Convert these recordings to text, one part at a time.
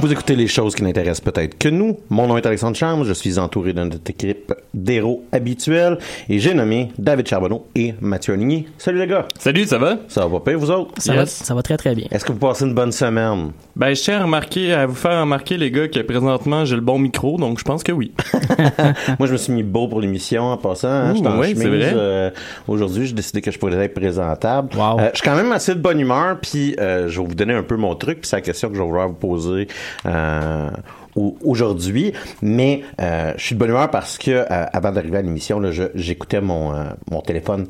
Vous écoutez les choses qui n'intéressent peut-être que nous. Mon nom est Alexandre Charme, je suis entouré de notre équipe d'héros habituels et j'ai nommé David Charbonneau et Mathieu Aligny. Salut les gars! Salut, ça va? Ça va pas, vous autres? Ça, Yes. va, ça va très très bien. Est-ce que vous passez une bonne semaine? Ben, je tiens à, remarquer, à vous faire remarquer, les gars, que présentement, j'ai le bon micro, donc je pense que oui. Moi, je me suis mis beau pour l'émission en passant. Hein, Ouh, en c'est chemise, vrai. euh, Aujourd'hui, j'ai décidé que je pourrais être présentable. Wow. Euh, je suis quand même assez de bonne humeur, puis euh, je vais vous donner un peu mon truc, puis c'est la question que je vais vouloir vous poser euh, au- aujourd'hui. Mais euh, je suis de bonne humeur parce que euh, avant d'arriver à l'émission, j'écoutais mon téléphone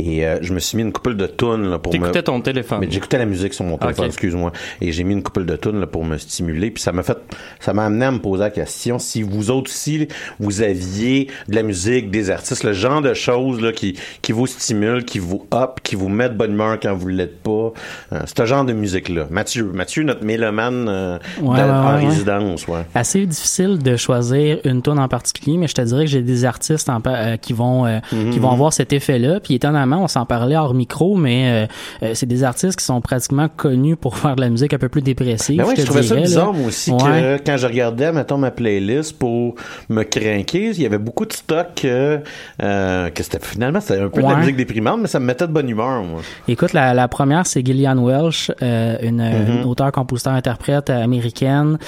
et euh, je me suis mis une couple de tunes là, pour me... T'écoutais ton téléphone. Mais j'écoutais la musique sur mon téléphone, Ok. excuse-moi. Et j'ai mis une couple de tunes là, pour me stimuler. Puis ça m'a fait, ça m'a amené à me poser la question si vous autres aussi, vous aviez de la musique, des artistes, le genre de choses là, qui, qui vous stimulent, qui vous up, qui vous mettent de bonne humeur quand vous l'êtes pas. Euh, ce genre de musique-là. Mathieu, Mathieu, notre mélomane euh, Ouais, de- ouais, en ouais, résidence, ouais. Assez difficile de choisir une tune en particulier, mais je te dirais que j'ai des artistes en euh, qui vont euh, Mhm. qui vont avoir cet effet-là. Puis on s'en parlait hors micro, mais euh, euh, c'est des artistes qui sont pratiquement connus pour faire de la musique un peu plus dépressive. Ben ouais, je trouvais ça dirais, bizarre, moi aussi, Ouais. que quand je regardais, mettons, ma playlist pour me craquer, il y avait beaucoup de stock que, euh, que c'était, finalement, c'était un peu de la musique déprimante, mais ça me mettait de bonne humeur, moi. Écoute, la, la première, c'est Gillian Welsh, euh, une, une auteure, compositeur, interprète américaine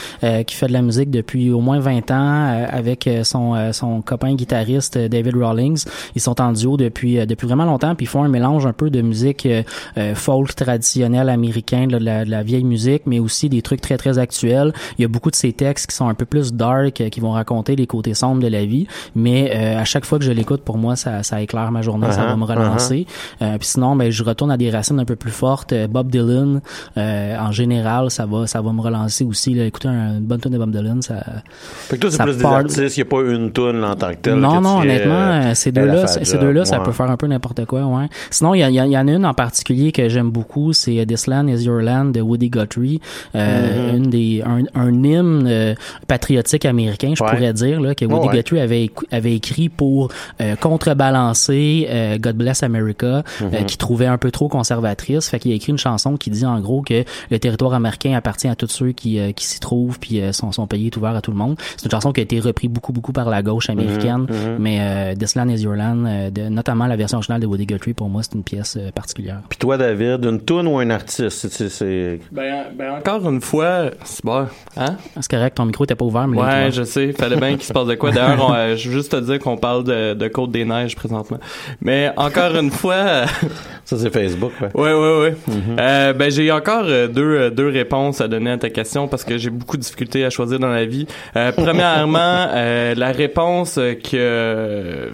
qui fait de la musique depuis au moins 20 ans avec son, son copain guitariste David Rawlings. Ils sont en duo depuis depuis vraiment longtemps, puis ils font un mélange un peu de musique euh, euh, folk traditionnelle américaine, de, la, de la vieille musique, mais aussi des trucs très très actuels. Il y a beaucoup de ces textes qui sont un peu plus dark, euh, qui vont raconter les côtés sombres de la vie, mais euh, à chaque fois que je l'écoute, pour moi, ça, ça éclaire ma journée, ça Uh-huh, va me relancer. Euh, puis sinon, ben, je retourne à des racines un peu plus fortes. Bob Dylan, euh, en général, ça va, ça va me relancer aussi. Là. Écouter un- une bonne tune de Bob Dylan, ça. Fait que toi, c'est plus des artistes, il n'y a pas une tune là, en tant que telle. non, que non, honnêtement, ces deux-là, ces deux-là, ça peut faire un peu n'importe quoi, ouais. Sinon, il y, en a une en particulier que j'aime beaucoup, c'est euh, This Land Is Your Land de Woody Guthrie, euh, Mhm. une des, un, un hymne euh, patriotique américain, je Ouais. pourrais dire, là, que Woody ouais. Guthrie avait, avait écrit pour euh, contrebalancer God Bless America, euh, qui trouvait un peu trop conservatrice. Fait qu'il a écrit une chanson qui dit en gros que le territoire américain appartient à tous ceux qui, qui s'y trouvent, puis son, son pays est ouvert à tout le monde. C'est une chanson qui a été reprise beaucoup, beaucoup par la gauche américaine, mhm. mais This Land Is Your Land, de, notamment la version originale de Woody Buddy Guthrie, pour moi, c'est une pièce euh, particulière. Puis toi, David, une toune ou un artiste? C'est- Ben, ben encore une fois, c'est bon, hein? C'est correct, ton micro était pas ouvert, mais là, Ouais, je sais. Fallait bien qu'il se passe de quoi. D'ailleurs, on, euh, je veux juste te dire qu'on parle de, de Côte des Neiges présentement. Mais encore une fois, Ça, c'est Facebook, ouais. ouais, ouais, ouais. Euh, ben j'ai encore euh, deux euh, deux réponses à donner à ta question parce que j'ai beaucoup de difficultés à choisir dans la vie. Euh, premièrement, euh, la réponse euh, que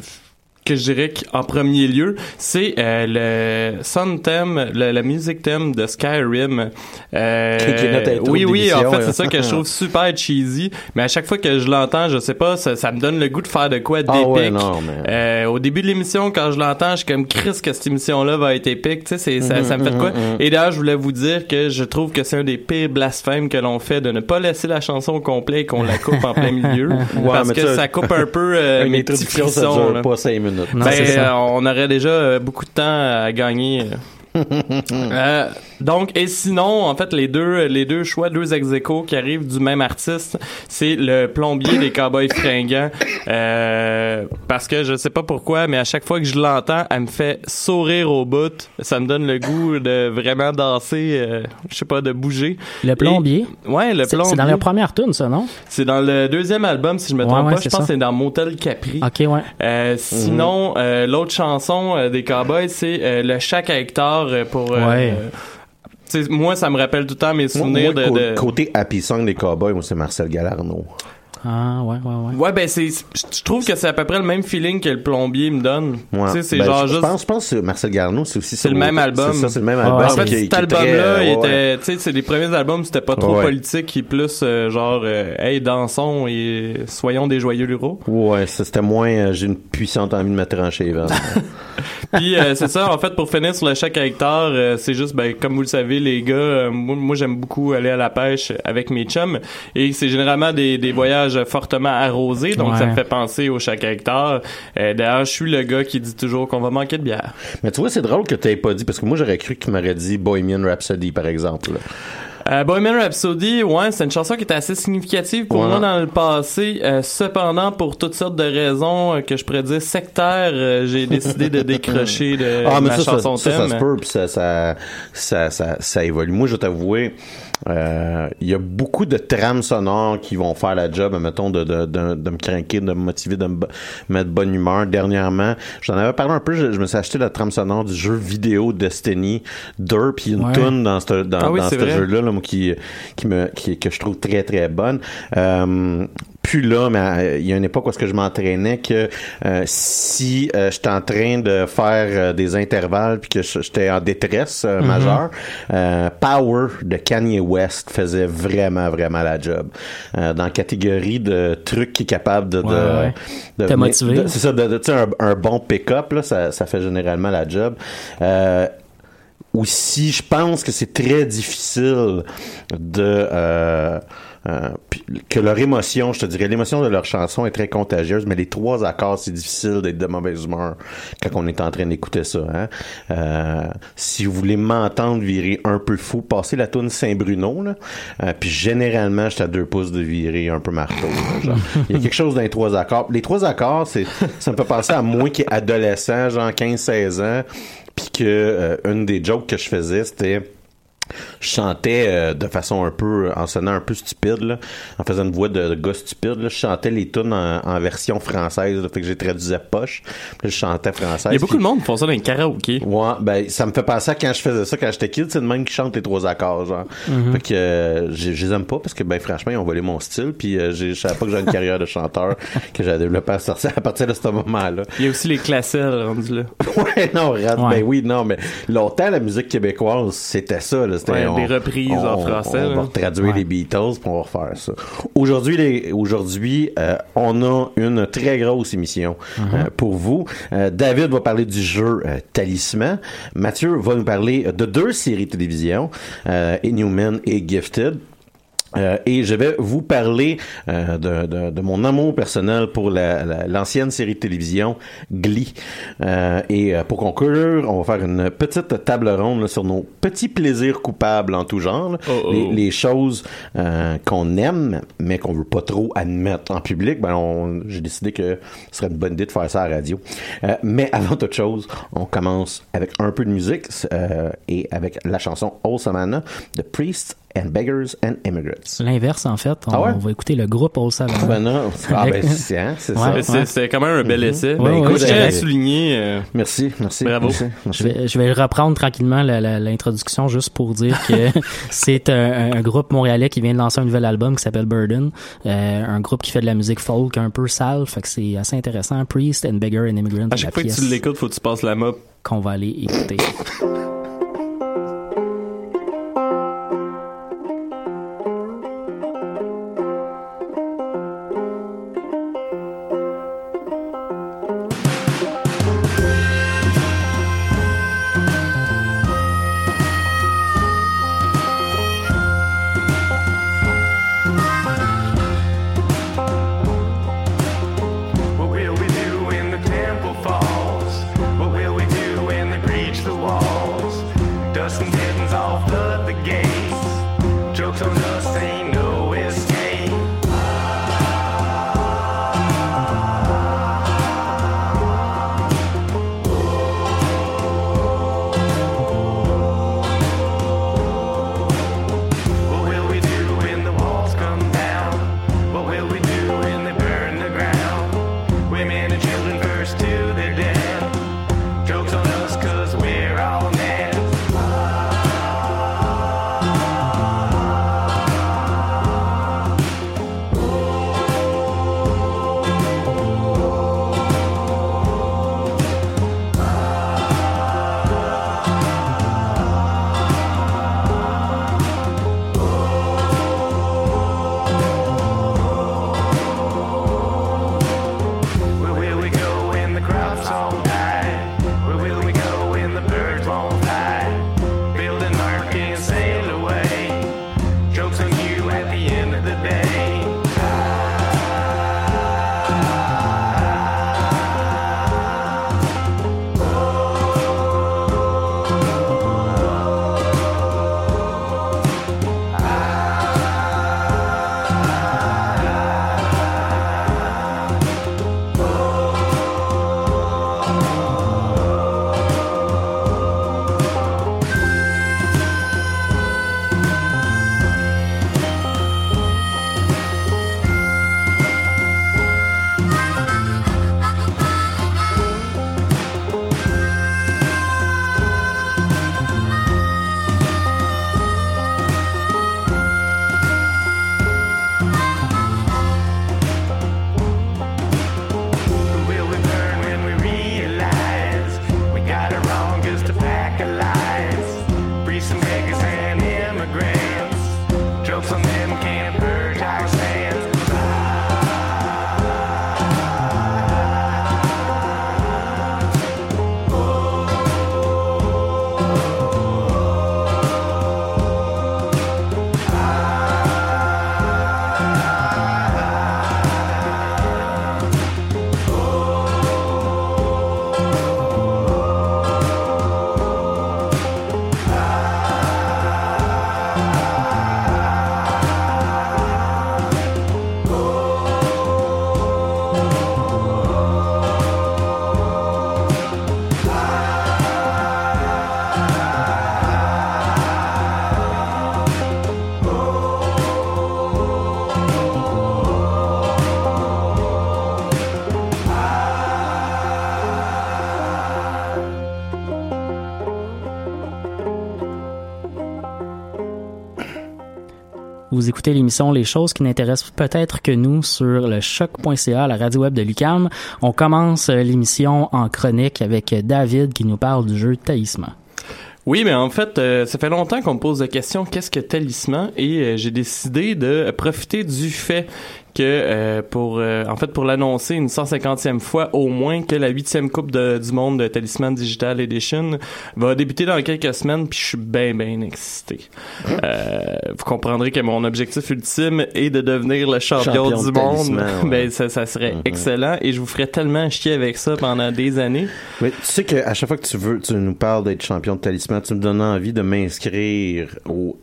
que je dirais qu'en premier lieu, c'est euh, le son theme, le- la musique thème de Skyrim. Euh, Qui- qui est notre intro oui, oui, en fait, c'est ça que je trouve super cheesy. Mais à chaque fois que je l'entends, je sais pas, ça, ça me donne le goût de faire de quoi d'épique. Ah ouais, mais- Euh, au début de l'émission, quand je l'entends, je suis comme Chris que cette émission-là va être épique. Tu sais, ça, ça me fait de quoi. Et d'ailleurs, je voulais vous dire que je trouve que c'est un des pires blasphèmes que l'on fait de ne pas laisser la chanson au complet et qu'on la coupe en plein milieu. parce que ça- ça coupe un peu euh, mes petits ça frissons. dure là. pas cinq minutes. Non, Ben, euh, on aurait déjà euh, beaucoup de temps à gagner. Euh, donc, et sinon, en fait, les deux, les deux choix, deux ex qui arrivent du même artiste, c'est le plombier des Cowboys fringants. Euh, parce que je sais pas pourquoi, mais à chaque fois que je l'entends, elle me fait sourire au bout. Ça me donne le goût de vraiment danser, euh, je sais pas, de bouger. Le plombier? Et- ouais, le C'est plombier. c'est dans leur première tune, ça, non? C'est dans le deuxième album, si je me trompe ouais, pas. Je pense que c'est dans Motel Capri. Ok, ouais. Euh, sinon, euh, l'autre chanson euh, des Cowboys, c'est euh, le chaque à Hector pour. euh, Ouais. Euh, tu sais, moi, ça me rappelle tout le temps mes souvenirs moi, de, cô- de- Côté Happy Song des Cowboys, moi, c'est Marcel Galarno. Ah, ouais, ouais, ouais. Ouais, ben c'est, je trouve que c'est à peu près le même feeling que le plombier me donne. Ouais. Tu sais, c'est Ben, genre je, je juste. pense, je pense que Marcel Garneau, c'est aussi C'est le même album. C'est ça, c'est le même Ah, album. en fait, qui cet album-là, euh, il était, tu sais, c'est les premiers albums, c'était pas trop Ouais. politique, qui plus euh, genre, euh, hey, dansons et soyons des joyeux luraux. Ouais, ça, c'était moins, euh, j'ai une puissante envie de me trancher veines. Puis euh, c'est ça, en fait, pour finir sur le chèque à hectare, euh, c'est juste, ben, comme vous le savez, les gars, euh, moi, moi, j'aime beaucoup aller à la pêche avec mes chums, et c'est généralement des, des voyages fortement arrosés, donc Ouais. ça me fait penser au chèque à hectare. Euh, D'ailleurs, je suis le gars qui dit toujours qu'on va manquer de bière. Mais tu vois, c'est drôle que tu pas dit, parce que moi, j'aurais cru que tu m'aurais dit Bohemian Rhapsody, par exemple. Euh, Bohemian Rhapsody, ouais, c'est une chanson qui était assez significative pour moi dans le passé. Euh, cependant, pour toutes sortes de raisons euh, que je pourrais dire sectaires, euh, j'ai décidé de décrocher de ah, mais ma ça, ça, chanson ça, ça thème. se peut, puis ça, ça, ça, ça, ça évolue. Moi, je vais t'avouer, euh, il y a beaucoup de trames sonores qui vont faire la job, mettons, de, de, de, de me craquer, de me motiver, de me mettre bonne humeur. Dernièrement, j'en avais parlé un peu, je, je me suis acheté la trame sonore du jeu vidéo Destiny 2, puis une Ouais. tune dans ce dans, Ah oui, dans c'est ce jeu-là, là, moi, qui, qui me, qui, que je trouve très, très bonne. Euh, plus là, mais euh, il y a une époque où est-ce que je m'entraînais que euh, si euh, j'étais en train de faire euh, des intervalles puis que j'étais en détresse euh, majeure, Power de Kanye West faisait vraiment vraiment la job. Dans la catégorie de trucs qui est capable de, de, Ouais, de- de- c'est ça, de, un, un bon pick-up là, ça, ça fait généralement la job. Aussi, je pense que c'est très difficile de euh, euh, que leur émotion, je te dirais, l'émotion de leur chanson est très contagieuse, mais les trois accords, c'est difficile d'être de mauvaise humeur quand on est en train d'écouter ça. Hein? Euh, si vous voulez m'entendre virer un peu fou, passez la tourne Saint-Bruno, euh, puis généralement, j'étais à deux pouces de virer un peu marteau. Il y a quelque chose dans les trois accords. Les trois accords, c'est ça me fait penser à moi qui est adolescent, genre 15-16 ans, puis que euh, une des jokes que je faisais, c'était je chantais euh, de façon un peu en sonnant un peu stupide là, en faisant une voix de, de gars stupide là, je chantais les tunes en, en version française là, fait que j'ai traduit à poche puis là, je chantais français Il y a beaucoup de monde qui font ça dans les karaokés. Ouais, ben ça me fait penser à quand je faisais ça quand j'étais kid, c'est le même qui chante les trois accords genre. Fait que euh, je les aime pas parce que ben franchement ils ont volé mon style puis euh, j'ai- je savais pas que j'avais une carrière de chanteur que j'avais développé à, sortir- à partir de ce moment-là. Il y a aussi les classelles rendus là. Ouais, non, regarde, Ouais. ben oui, non, mais longtemps, la musique québécoise, c'était ça, là. Ouais, on- des reprises en français, On, va traduire les Beatles, puis on va refaire ça. Aujourd'hui, euh, on a une très grosse émission euh, pour vous. Euh, David va parler du jeu Talisman. Mathieu va nous parler de deux séries de télévision, Inhuman et Gifted. Euh, et je vais vous parler euh, de, de, de mon amour personnel pour la- la- l'ancienne série de télévision Glee. Euh, et pour conclure, on va faire une petite table ronde là, sur nos petits plaisirs coupables en tout genre. là. Oh, oh. Les, les choses qu'on aime, mais qu'on veut pas trop admettre en public. Ben, on- j'ai décidé que ce serait une bonne idée de faire ça à la radio. Mais avant toute chose, on commence avec un peu de musique et avec la chanson Old Savannah de Priests and Beggars and Immigrants. L'inverse, en fait. On, Ah ouais? on va écouter le groupe Savannah. Savannah. Ah ben c'est hein, c'est ça. Ouais. C'est- C'était quand même un bel essai. Ouais, Ben, écoute, je tiens à souligner. euh, Merci, merci. Bravo. Merci, merci. Je vais, je vais reprendre tranquillement l'introduction juste pour dire que c'est un, un groupe montréalais qui vient de lancer un nouvel album qui s'appelle Burden. Euh, un groupe qui fait de la musique folk un peu sale. Fait que c'est assez intéressant. Priest and Beggar and Immigrant. à chaque fois que tu l'écoutes, faut que tu passes la mop. qu'on va aller écouter. Vous écoutez l'émission Les choses qui n'intéressent peut-être que nous sur le choc.ca, la radio web de Lucam. On commence euh, l'émission en chronique avec euh, David qui nous parle du jeu Talisman. Oui, mais en fait, euh, ça fait longtemps qu'on me pose la question qu'est-ce que talisman? Et j'ai décidé de profiter du fait que euh, pour euh, en fait pour l'annoncer une 150e fois au moins que la huitième coupe de- du monde de Talisman Digital Edition va débuter dans quelques semaines puis je suis bien bien excité. Euh, vous comprendrez que mon objectif ultime est de devenir le champion, Champion du de monde. Ouais. ben ça, ça serait Mhm. excellent et je vous ferais tellement chier avec ça pendant des années. Mais tu sais qu'à chaque fois que tu veux, tu nous parles d'être champion de talisman, tu me donnes envie de m'inscrire au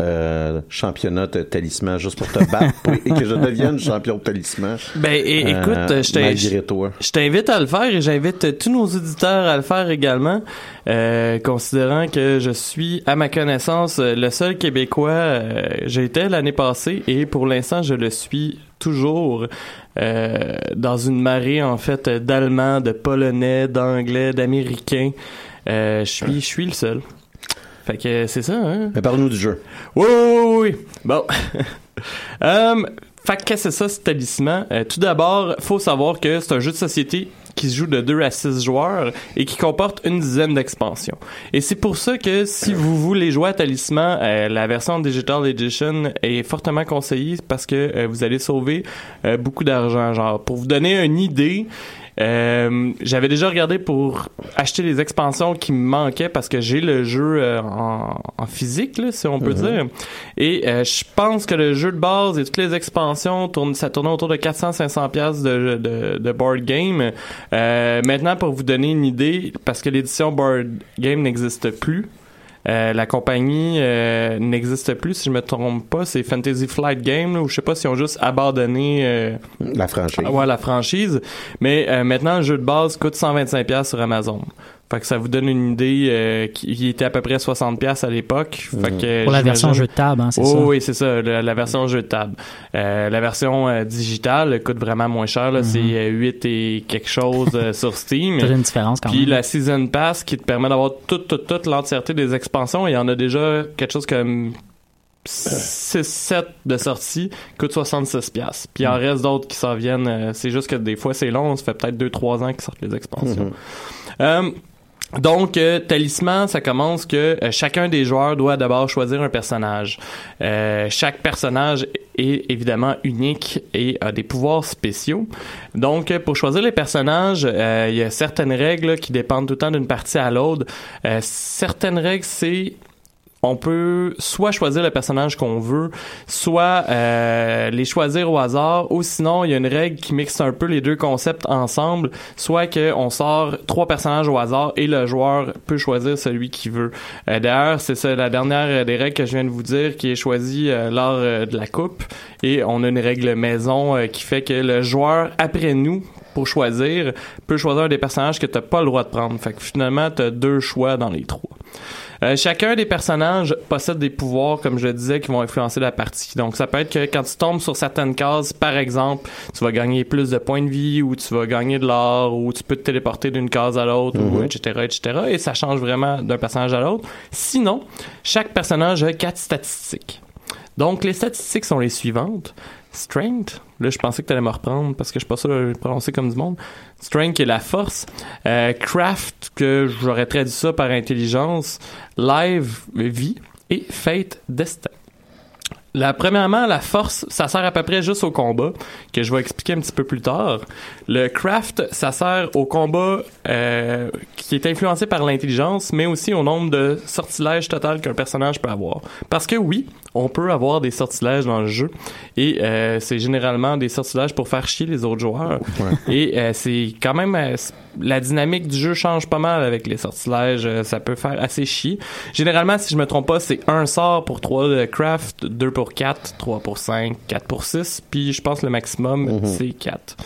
championnat de talisman juste pour te battre pour- et que je devienne champion talisman. Ben et, Euh, écoute, je t'invite à le faire et j'invite tous nos auditeurs à le faire également, euh, considérant que je suis, à ma connaissance, le seul Québécois. euh, J'ai été l'année passée et pour l'instant, je le suis toujours euh, dans une marée en fait d'Allemands, de Polonais, d'Anglais, d'Américains. Euh, je suis, je suis le seul. Fait que c'est ça, hein? Mais parle-nous du jeu. Oui, oui, oui, oui. Bon. um, fait que c'est ça, ce talisman? Euh, tout d'abord, faut savoir que c'est un jeu de société qui se joue de 2 à 6 joueurs et qui comporte une dizaine d'expansions. Et c'est pour ça que si vous voulez jouer à Talisman, euh, la version Digital Edition est fortement conseillée parce que euh, vous allez sauver euh, beaucoup d'argent. Genre, pour vous donner une idée, euh, j'avais déjà regardé pour acheter les expansions qui me manquaient parce que j'ai le jeu euh, en, en physique, là, si on peut dire. Et euh, je pense que le jeu de base et toutes les expansions, tournent, ça tournait autour de 400-500 pièces de, de, de board game. Euh, maintenant, pour vous donner une idée, parce que l'édition board game n'existe plus, euh, la compagnie euh, n'existe plus, si je me trompe pas. C'est Fantasy Flight Game, ou je sais pas si on juste abandonné euh, La franchise. ouais, la franchise. Mais euh, maintenant, le jeu de base coûte 125$ sur Amazon. Fait que ça vous donne une idée euh, qui, était à peu près 60$ à l'époque. Fait que, Pour la version jeu de table, hein, c'est Oh, ça. oui, c'est ça, la, la version jeu de table. Euh, la version euh, digitale coûte vraiment moins cher. là, C'est euh, 8 et quelque chose euh, sur Steam. C'est une différence quand Puis même. la Season Pass qui te permet d'avoir toute, toute, toute l'entièreté des expansions. Il y en a déjà quelque chose comme 6-7 de sortie coûte 66 pièces. Puis il en reste d'autres qui s'en viennent. c'est juste que des fois c'est long. Ça fait peut-être 2-3 ans qu'ils sortent les expansions. Euh, donc, euh, talisman, ça commence que euh, chacun des joueurs doit d'abord choisir un personnage. Euh, chaque personnage est évidemment unique et a des pouvoirs spéciaux. Donc, euh, pour choisir les personnages, euh, il y a certaines règles qui dépendent tout le temps d'une partie à l'autre. Certaines règles, c'est on peut soit choisir le personnage qu'on veut, soit euh, les choisir au hasard, ou sinon il y a une règle qui mixe un peu les deux concepts ensemble, soit que on sort trois personnages au hasard et le joueur peut choisir celui qu'il veut. Euh, D'ailleurs, c'est ça la dernière des règles que je viens de vous dire qui est choisie euh, lors de la coupe, et on a une règle maison qui fait que le joueur après nous pour choisir peut choisir des personnages que t'as pas le droit de prendre. Fait que finalement t'as deux choix dans les trois. Euh, chacun des personnages possède des pouvoirs, comme je le disais, qui vont influencer la partie. Donc, ça peut être que quand tu tombes sur certaines cases, par exemple, tu vas gagner plus de points de vie, ou tu vas gagner de l'or, ou tu peux te téléporter d'une case à l'autre, ou etc., etc. Et ça change vraiment d'un personnage à l'autre. Sinon, chaque personnage a quatre statistiques. Donc, les statistiques sont les suivantes. Strength, là je pensais que tu allais me reprendre parce que je suis pas sûr de le prononcer comme du monde. Strength est la force. Euh, craft, que j'aurais traduit ça par intelligence. Live, vie. Et fate, destin. La, premièrement, la force, ça sert à peu près juste au combat, que je vais expliquer un petit peu plus tard. Le craft, ça sert au combat euh, qui est influencé par l'intelligence, mais aussi au nombre de sortilèges total qu'un personnage peut avoir. Parce que oui, on peut avoir des sortilèges dans le jeu, et euh, c'est généralement des sortilèges pour faire chier les autres joueurs. Et euh, c'est quand même... euh, la dynamique du jeu change pas mal avec les sortilèges, euh, ça peut faire assez chier. Généralement, si je me trompe pas, c'est un sort pour 3 de craft, 2 pour 4, 3 pour 5, 4 pour 6, puis je pense le maximum, c'est 4.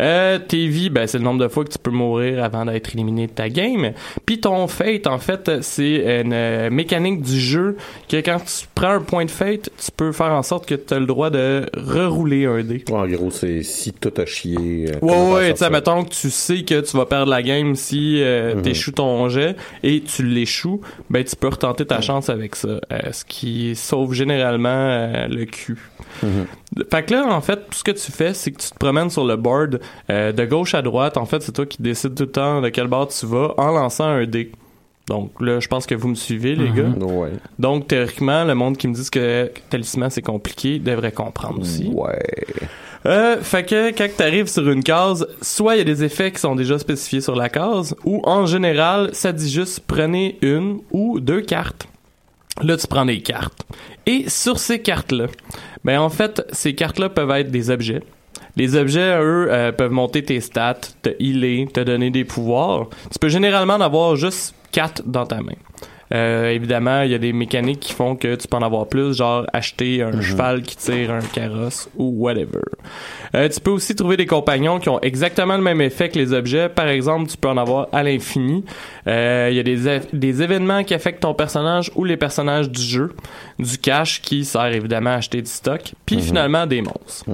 Euh, tes vies, ben, c'est le nombre de fois que tu peux mourir avant d'être éliminé de ta game. Puis ton fate, en fait, c'est une euh, mécanique du jeu que quand tu prends un point de fate, tu peux faire en sorte que tu as le droit de rerouler un dé. En gros, c'est si tout a chié. euh, Ouais, ouais, tu sais, mettons que tu sais que tu vas perdre la game si euh, Mhm. t'échoues ton jet et tu l'échoues, ben tu peux retenter ta chance avec ça. euh, ce qui sauve généralement euh, le cul. Mhm. Fait que là, en fait, tout ce que tu fais, c'est que tu te promènes sur le board de gauche à droite. En fait, c'est toi qui décides tout le temps de quel bord tu vas en lançant un dé. Donc là, je pense que vous me suivez, les Mhm. gars. Ouais. Donc, théoriquement, le monde qui me dit que talisman, c'est compliqué, devrait comprendre aussi. Ouais. Euh, fait que quand t'arrives sur une case, soit il y a des effets qui sont déjà spécifiés sur la case, ou en général, ça dit juste prenez une ou deux cartes. Là, tu prends des cartes. Et sur ces cartes-là, ben en fait, ces cartes-là peuvent être des objets. Les objets, eux, euh, peuvent monter tes stats, te healer, te donner des pouvoirs. Tu peux généralement en avoir juste quatre dans ta main. Euh, évidemment, il y a des mécaniques qui font que tu peux en avoir plus, genre acheter un cheval qui tire un carrosse ou whatever. Euh, tu peux aussi trouver des compagnons qui ont exactement le même effet que les objets. Par exemple, tu peux en avoir à l'infini. Euh, Il y a des, des événements qui affectent ton personnage ou les personnages du jeu. Du cash qui sert évidemment à acheter du stock. Puis finalement, des monstres.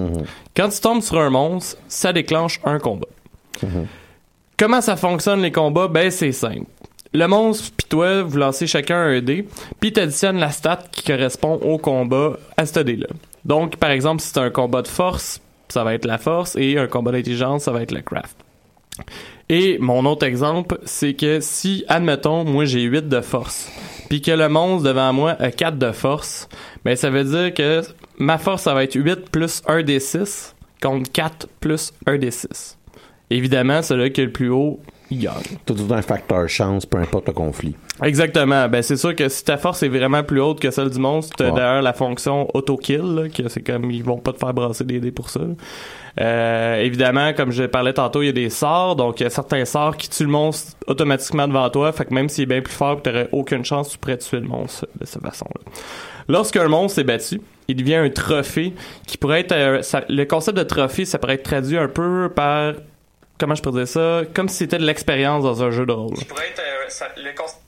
Quand tu tombes sur un monstre, ça déclenche un combat. Comment ça fonctionne les combats? Ben c'est simple. Le monstre puis toi, vous lancez chacun un dé, puis t'additionnes la stat qui correspond au combat à ce dé-là. Donc, par exemple, si c'est un combat de force, ça va être la force, et un combat d'intelligence, ça va être le craft. Et mon autre exemple, c'est que si, admettons, moi j'ai 8 de force, puis que le monstre devant moi a 4 de force, ben ça veut dire que ma force, ça va être 8 plus 1 des 6 contre 4 plus 1 des 6. Évidemment, celui qui est le plus haut, gagne. Tout un facteur chance, peu importe le conflit. Exactement. Ben c'est sûr que si ta force est vraiment plus haute que celle du monstre, t'as Ouais. d'ailleurs la fonction auto-kill, là, que c'est comme ils vont pas te faire brasser des dés pour ça. Euh, évidemment, comme je parlais tantôt, il y a des sorts, donc il y a certains sorts qui tuent le monstre automatiquement devant toi, fait que même s'il est bien plus fort, t'aurais aucune chance, tu pourrais tuer le monstre de cette façon-là. Lorsqu'un monstre est battu, il devient un trophée qui pourrait être... euh, ça- le concept de trophée, ça pourrait être traduit un peu par... Comment je pourrais dire ça? Comme si c'était de l'expérience dans un jeu de rôle. pourrait être... le concept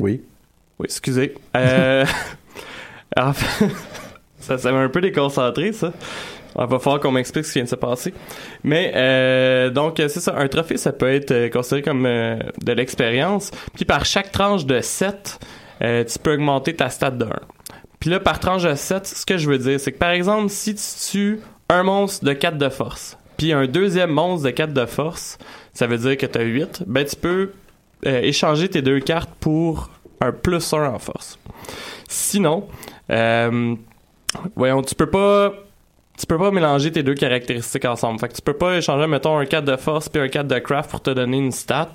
Oui. oui, excusez. Euh, en fait, ça, ça m'a un peu déconcentré, ça. Il va falloir qu'on m'explique ce qui vient de se passer. Mais, euh, donc, euh, c'est ça. Un trophée, ça peut être euh, considéré comme euh, de l'expérience. Puis, par chaque tranche de 7, euh, tu peux augmenter ta stat de 1. Puis là, par tranche de 7, ce que je veux dire, c'est que, par exemple, si tu tues un monstre de 4 de force, puis un deuxième monstre de 4 de force, ça veut dire que tu as 8, ben, tu peux euh, échanger tes deux cartes pour un plus 1 en force. Sinon, euh, voyons, tu peux pas tu peux pas mélanger tes deux caractéristiques ensemble. Fait que tu peux pas échanger, mettons, un 4 de force puis un 4 de craft pour te donner une stat.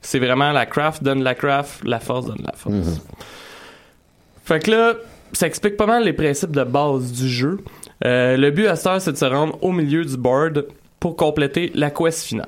C'est vraiment la craft donne la craft, la force donne la force. Fait que là, ça explique pas mal les principes de base du jeu. Euh, le but à cette heure, c'est de se rendre au milieu du board pour compléter la quest finale.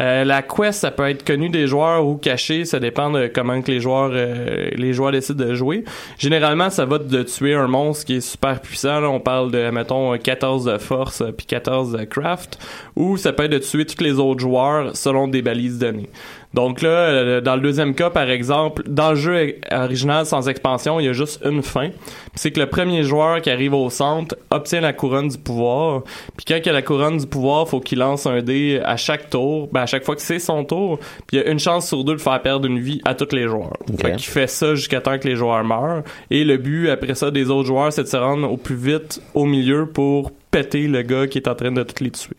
Euh, la quest, ça peut être connu des joueurs ou caché, ça dépend de comment que les joueurs euh, les joueurs décident de jouer. Généralement, ça va de tuer un monstre qui est super puissant. Là, on parle de, mettons, 14 de force puis 14 de craft. Ou ça peut être de tuer tous les autres joueurs selon des balises données. Donc là, euh, dans le deuxième cas, par exemple, dans le jeu original sans expansion, il y a juste une fin. C'est que le premier joueur qui arrive au centre obtient la couronne du pouvoir. Puis quand il a la couronne du pouvoir, faut qu'il lance un dé à chaque tour, ben à chaque fois que c'est son tour. Puis il y a une chance sur deux de faire perdre une vie à tous les joueurs. Ok. Fait qu'il fait ça jusqu'à temps que les joueurs meurent. Et le but après ça des autres joueurs, c'est de se rendre au plus vite au milieu pour péter le gars qui est en train de tous les tuer.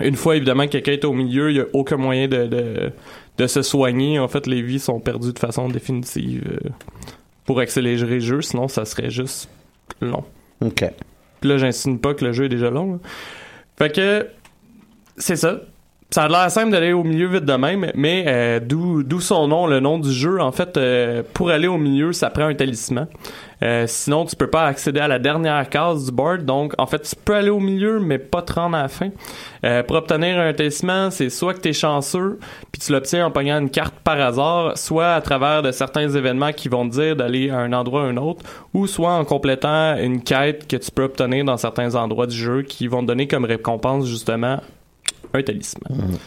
Une fois, évidemment, que quelqu'un est au milieu, il n'y a aucun moyen de, de, de se soigner. En fait, les vies sont perdues de façon définitive euh, pour accélérer le jeu, sinon ça serait juste long. OK. Puis là, j'insinue pas que le jeu est déjà long. là. Fait que, c'est ça. Ça a l'air simple d'aller au milieu vite de même, mais euh, d'où son nom, le nom du jeu. En fait, euh, pour aller au milieu, ça prend un talisman. Euh, sinon, tu peux pas accéder à la dernière case du board. Donc, en fait, tu peux aller au milieu, mais pas te rendre à la fin. Euh, pour obtenir un talisman, c'est soit que tu es chanceux, puis tu l'obtiens en pognant une carte par hasard, soit à travers de certains événements qui vont te dire d'aller à un endroit ou un autre, ou soit en complétant une quête que tu peux obtenir dans certains endroits du jeu qui vont te donner comme récompense justement un talisman.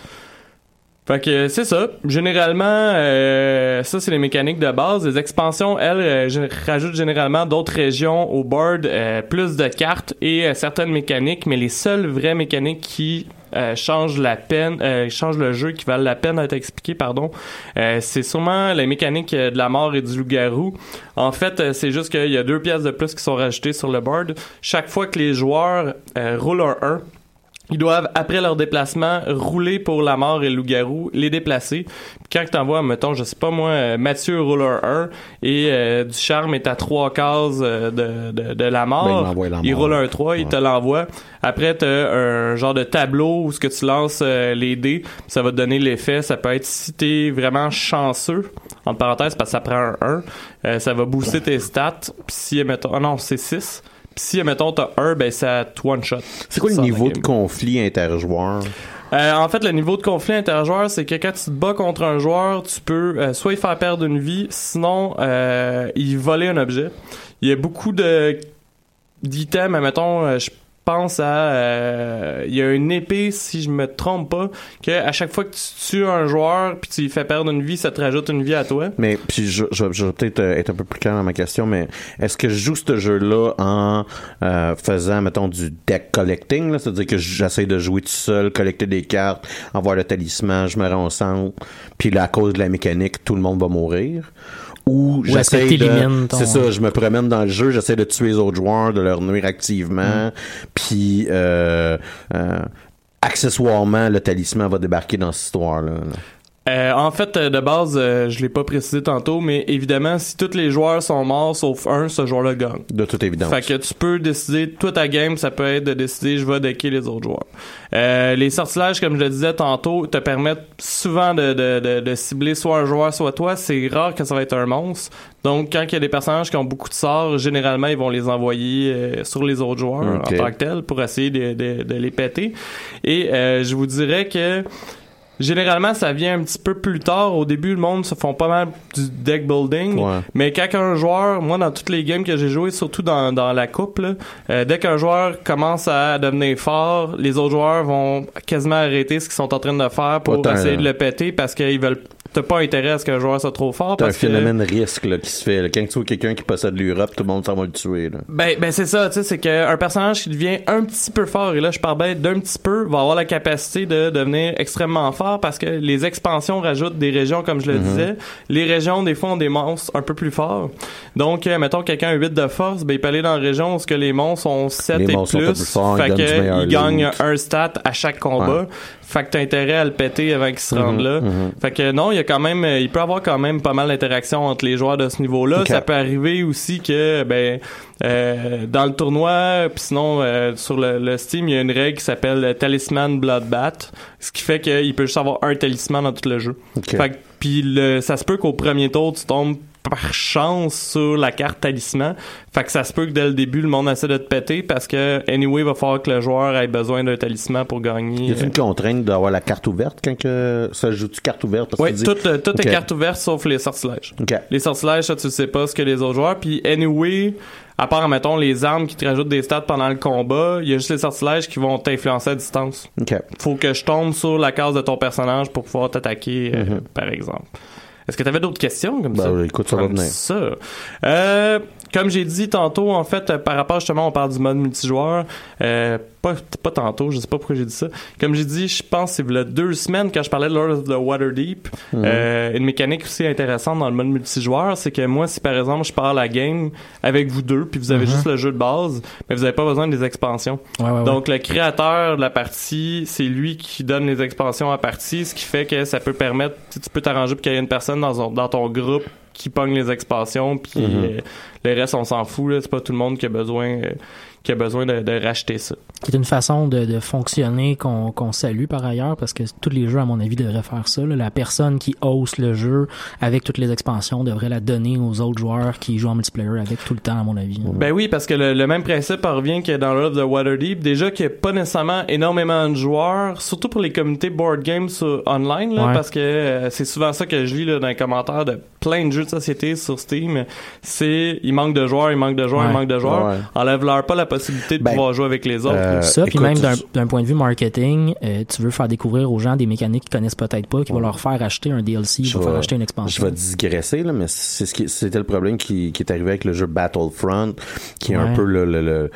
Fait que c'est ça. Généralement, euh, ça c'est les mécaniques de base. Les expansions, elles, euh, rajoutent généralement d'autres régions au board, euh, plus de cartes et certaines mécaniques, mais les seules vraies mécaniques qui changent la peine, changent le jeu, qui valent la peine d'être expliquées, pardon, c'est sûrement les mécaniques de la mort et du loup-garou. En fait, c'est juste qu'il y a deux pièces de plus qui sont rajoutées sur le board. Chaque fois que les joueurs roulent un 1, Ils doivent, après leur déplacement, rouler pour la mort et le loup-garou, les déplacer. Puis quand t'envoies, mettons, je sais pas moi, euh, Mathieu rouleur 1 et euh, du charme est à trois cases euh, de, de, de la Ben, il mort, la il mort. roule un 3, il te l'envoie. Après, t'as un genre de tableau où ce que tu lances euh, les dés, ça va te donner l'effet. Ça peut être si t'es vraiment chanceux, entre parenthèses, parce que ça prend un 1, euh, ça va booster tes stats. Puis si, mettons, ah non, c'est 6. Si, mettons, t'as 1, ben ça te one-shot. C'est quoi le niveau de conflit interjoueur? Euh, en fait, le niveau de conflit interjoueur, c'est que quand tu te bats contre un joueur, tu peux euh, soit y faire perdre une vie, sinon euh, y voler un objet. Il y a beaucoup de d'items, mettons, je pense à euh, il y a une épée si je me trompe pas que à chaque fois que tu tues un joueur puis tu lui fais perdre une vie ça te rajoute une vie à toi Mais puis je, je, je vais peut-être euh, être un peu plus clair dans ma question, mais est-ce que je joue ce jeu-là en euh, faisant, mettons, du deck collecting, là? c'est-à-dire que j'essaie de jouer tout seul, collecter des cartes, avoir le talisman, je me rends centre, puis là, à cause de la mécanique, tout le monde va mourir? Ou j'essaie de... ton- C'est ça, je me promène dans le jeu, j'essaie de tuer les autres joueurs, de leur nuire Mm. activement, puis euh, euh, accessoirement, le talisman va débarquer dans cette histoire-là. là. Euh, en fait, euh, de base, euh, je l'ai pas précisé tantôt, mais évidemment, si tous les joueurs sont morts sauf un, ce joueur-là gagne. De toute évidence. Fait que tu peux décider, toi ta game, ça peut être de décider je vais decker les autres joueurs. Euh, les sortilèges, comme je le disais tantôt, te permettent souvent de, de, de, de cibler soit un joueur, soit toi. C'est rare que ça va être un monstre. Donc quand il y a des personnages qui ont beaucoup de sorts, généralement ils vont les envoyer euh, sur les autres joueurs en tant que tels pour essayer de, de, de les péter. Et euh, je vous dirais que Généralement, ça vient un petit peu plus tard. Au début, le monde se font pas mal du deck building. Ouais. Mais quand un joueur, moi, dans toutes les games que j'ai joué, surtout dans, dans la coupe, là, euh, dès qu'un joueur commence à devenir fort, les autres joueurs vont quasiment arrêter ce qu'ils sont en train de faire pour essayer de le péter parce qu'ils veulent t'as pas intérêt à ce qu'un joueur soit trop fort T'as un que phénomène risque là, qui se fait. là. Quand tu vois quelqu'un qui possède l'Europe, tout le monde s'en va le tuer. Là. Ben, ben c'est ça, tu sais, c'est qu'un personnage qui devient un petit peu fort, et là je parle bien d'un petit peu, va avoir la capacité de devenir extrêmement fort parce que les expansions rajoutent des régions, comme je le disais. Les régions, des fois, ont des monstres un peu plus forts. Donc, euh, mettons, quelqu'un a 8 de force, ben il peut aller dans la région où ce que les monstres ont 7 Les et plus. plus fait donnent du que meilleur il gagne un stat à chaque combat. Ouais. Fait que t'as intérêt à le péter avant qu'il se rende Mhm, là. mhm. Fait que non, il y a quand même, il peut avoir quand même pas mal d'interactions entre les joueurs de ce niveau-là. Ça peut arriver aussi que, ben, euh, dans le tournoi, puis sinon euh, sur le, le Steam, il y a une règle qui s'appelle Talisman Bloodbath, ce qui fait qu'il peut juste avoir un talisman dans tout le jeu. Fait que, puis le, ça se peut qu'au premier tour, tu tombes par chance sur la carte talisman. Fait que ça se peut que dès le début, le monde essaie de te péter parce que, anyway, il va falloir que le joueur ait besoin d'un talisman pour gagner. Y a une contrainte d'avoir la carte ouverte quand que ça joue-tu carte ouverte? Oui, dis- toutes euh, toutes Ok. les cartes ouvertes sauf les sortilèges. Les sortilèges, ça, tu sais pas ce que les autres joueurs. Puis, anyway, à part, mettons, les armes qui te rajoutent des stats pendant le combat, il y a juste les sortilèges qui vont t'influencer à distance. OK. Faut que je tombe sur la case de ton personnage pour pouvoir t'attaquer, euh, par exemple. Est-ce que tu avais d'autres questions comme Ben, ça? écoute, ça va venir. ça. Euh, comme j'ai dit tantôt, en fait, euh, par rapport justement, on parle du mode multijoueur. Euh, pas, pas tantôt, je sais pas pourquoi j'ai dit ça. Comme j'ai dit, je pense que c'est il deux semaines quand je parlais de Lord of the Waterdeep. Mhm. Euh, une mécanique aussi intéressante dans le mode multijoueur, c'est que moi, si par exemple je pars la game avec vous deux, puis vous avez Mhm. juste le jeu de base, mais vous avez pas besoin des expansions. Ouais, ouais, ouais. Donc le créateur de la partie, c'est lui qui donne les expansions à la partie, ce qui fait que ça peut permettre, tu peux t'arranger pour qu'il y ait une personne dans ton groupe qui pogne les expansions, puis Mhm. euh, le reste on s'en fout, là. c'est pas tout le monde qui a besoin, euh, qui a besoin de, de racheter ça. qui est une façon de, de fonctionner qu'on salue par ailleurs parce que tous les jeux à mon avis devraient faire ça là. la personne qui hausse le jeu avec toutes les expansions devrait la donner aux autres joueurs qui jouent en multiplayer avec tout le temps à mon avis Ben oui, parce que le, le même principe en revient que dans Lord of the Waterdeep. Déjà qu'il n'y a pas nécessairement énormément de joueurs, surtout pour les communautés board games sur- online, là, Ouais. parce que euh, c'est souvent ça que je lis là, dans les commentaires de plein de jeux de société sur Steam. C'est il manque de joueurs, il manque de joueurs, Ouais. il manque de joueurs. Ouais. Enlève-leur pas la possibilité de Ben, pouvoir jouer avec les autres. euh, ça puis même d'un je- d'un point de vue marketing euh, tu veux faire découvrir aux gens des mécaniques qu'ils connaissent peut-être pas qui vont leur faire acheter un DLC Je vont faire acheter une Je expansion vais digresser, là, mais c'est ce qui, c'était le problème qui, qui est arrivé avec le jeu Battlefront, qui est un peu le, le- le-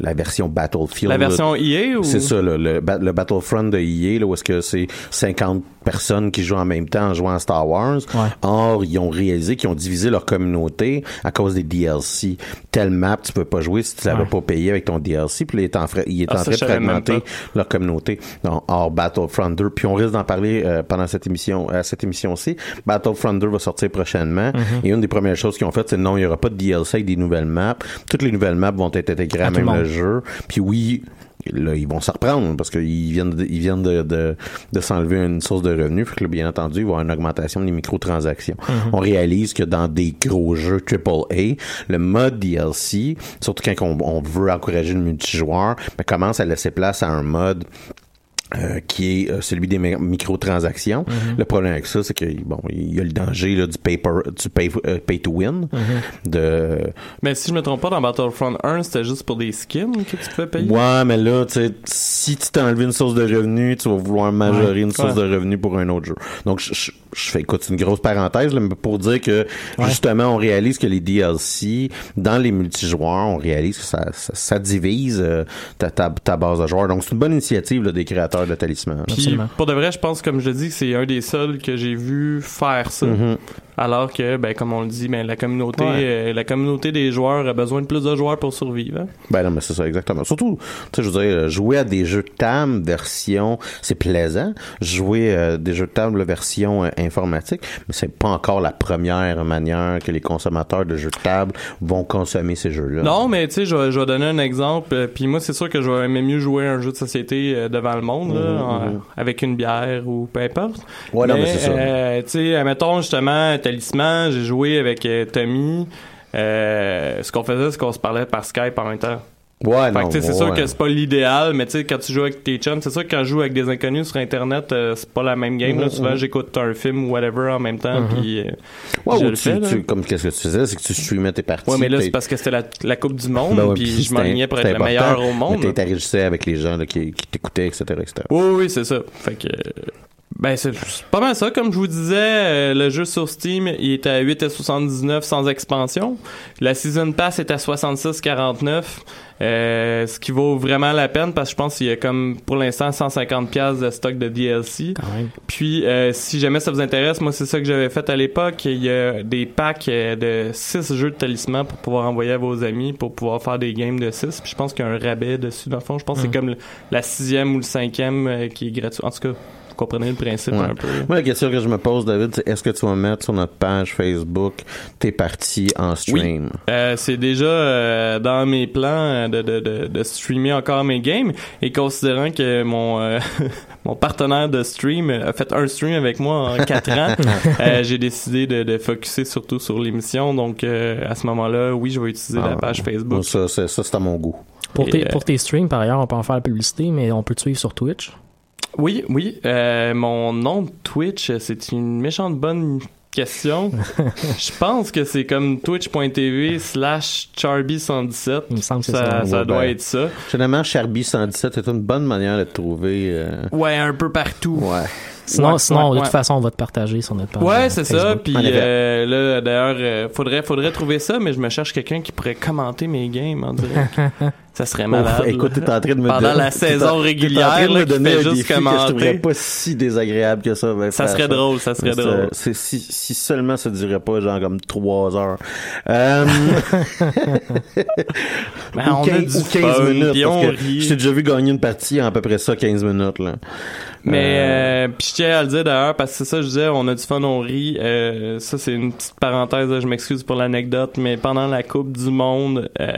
la version Battlefield. la là. version EA ou? C'est ça, là, le, le Battlefront de EA, là, où est-ce que c'est 50 personnes qui jouent en même temps en jouant à Star Wars. Ouais. Or, ils ont réalisé réalisé qu'ils ont divisé leur communauté à cause des DLC. Telle map, tu peux pas jouer si tu l'avais Ouais. pas payé avec ton DLC, puis là, il est en, fra- il est Ah, en train de fragmenter leur communauté dans, hors Battlefront 2. Puis on risque d'en parler euh, pendant cette émission, à cette émission-ci. Battlefront 2 va sortir prochainement. Mm-hmm. Et une des premières choses qu'ils ont faites, c'est non, il y aura pas de DLC avec des nouvelles maps. Toutes les nouvelles maps vont être intégrées à, même le jeu. Puis oui, là, ils vont s'en reprendre parce qu'ils viennent de, ils viennent de, de, de s'enlever une source de revenus. Fait que là, bien entendu, il va y avoir une augmentation des microtransactions. On réalise que dans des gros jeux AAA, le mode DLC, surtout quand on, on veut encourager le multijoueur, ben, commence à laisser place à un mode euh, qui est euh, celui des mi- microtransactions. Le problème avec ça, c'est que bon, il y a le danger là, du paper, du pay, euh, pay to win, de Mais si je me trompe pas, dans Battlefront 1, c'était juste pour des skins que tu pouvais payer? Ouais, mais là, tu sais, si tu t'es enlevé une source de revenus, tu vas vouloir majorer une source Ouais. de revenus pour un autre jeu. Donc, je, je, je fais, écoute, c'est une grosse parenthèse, là, mais pour dire que, justement, on réalise que les DLC, dans les multijoueurs, on réalise que ça, ça, ça divise ta, ta, ta base de joueurs. Donc, c'est une bonne initiative là, des créateurs de Talisman. Puis pour de vrai, je pense, comme je le dis, que c'est un des seuls que j'ai vu faire ça. Mhm. Alors que, ben, comme on le dit, ben, la communauté, Ouais. euh, la communauté des joueurs a besoin de plus de joueurs pour survivre. hein. Ben non, mais c'est ça, exactement. Surtout, tu sais, je veux dire, euh, jouer à des jeux de table version, c'est plaisant. Jouer à des jeux de table version euh, informatique, mais c'est pas encore la première manière que les consommateurs de jeux de table vont consommer ces jeux-là. Non, mais tu sais, je, vais- je vais donner un exemple. euh, Puis moi, c'est sûr que je vais aimer mieux jouer à un jeu de société euh, devant le monde, là, en- avec une bière ou peu importe. Ouais, non, mais mais c'est ça. euh, tu sais, admettons justement, Talisman, j'ai joué avec euh, Tommy. Euh, ce qu'on faisait, c'est qu'on se parlait par Skype en même temps. Ouais, Fait non. tu c'est ouais. sûr que c'est pas l'idéal, mais tu sais, quand tu joues avec tes chums, c'est sûr que quand je joue avec des inconnus sur Internet, euh, c'est pas la même game. là. Mhm, Souvent, j'écoute un film ou whatever en même temps, puis euh, Ouais, je ou le tu, fais, tu- comme qu'est-ce que tu faisais, c'est que tu streamais tes parties. Ouais, mais là, c'est parce que c'était la, la Coupe du Monde, Ben puis je m'alignais pour être le meilleur au monde. Mais t'interagissais avec les gens là, qui, qui t'écoutaient, etc., etc. Oui, oui, c'est ça. Fait que. Ben, c'est pas mal ça. Comme je vous disais, euh, le jeu sur Steam, il est à 8,79 sans expansion. La Season Pass est à 66,49. Euh, ce qui vaut vraiment la peine parce que je pense qu'il y a comme pour l'instant 150 pièces de stock de DLC. Quand même. Puis euh, si jamais ça vous intéresse, moi c'est ça que j'avais fait à l'époque, il y a des packs euh, de 6 jeux de talisman pour pouvoir envoyer à vos amis pour pouvoir faire des games de 6. Puis je pense qu'il y a un rabais dessus dans le fond, je pense que Mm. c'est comme le- la sixième ou le cinquième euh, qui est gratuit. En tout cas, vous comprenez le principe Ouais. un peu. Moi, la question que je me pose, David, c'est est-ce que tu vas mettre sur notre page Facebook tes parties en stream? Euh, c'est déjà euh, dans mes plans euh, de, de, de, de streamer encore mes games et considérant que mon euh, mon partenaire de stream a fait un stream avec moi en quatre ans, euh, j'ai décidé de, de focuser surtout sur l'émission. Donc euh, à ce moment-là, oui, je vais utiliser la Ah, page Facebook. ça, c'est- ça, c'est à mon goût. Pour tes, euh, pour tes streams, par ailleurs, on peut en faire la publicité, mais on peut te suivre sur Twitch. Oui, oui. Euh, mon nom de Twitch, c'est une méchante bonne question. Je pense que c'est comme twitch.tv slash charby117. Il me semble que c'est ça. ça. Ça Ouais, doit ben. être ça. Généralement, Charby 117 est une bonne manière de te trouver. euh, Ouais, un peu partout. Ouais. Sinon, Ouais, sinon ouais, de ouais. toute façon, on va te partager sur notre page. Ouais, euh, c'est ça. Puis euh, là, d'ailleurs, euh, faudrait, faudrait trouver ça, mais je me cherche quelqu'un qui pourrait commenter mes games en direct. ça serait malade. Ouf, écoute, t'es en train de me Pendant donner- la saison t'es en train régulière, de là, me qui donner fait un juste défi que je commenter. trouverais pas si désagréable que ça. ben, Ça serait drôle, ça serait C'est- drôle. C'est si, si seulement ça durait pas genre comme trois heures. Euh, Ben, ou on a 15, du ou 15 fun, minutes. parce on que t'ai déjà vu gagner une partie en à peu près ça, 15 minutes. Là. Mais Euh, euh, puis je tiens à le dire d'ailleurs parce que c'est ça je disais on a du fun on rit euh, ça c'est une petite parenthèse là, je m'excuse pour l'anecdote mais pendant la coupe du monde euh,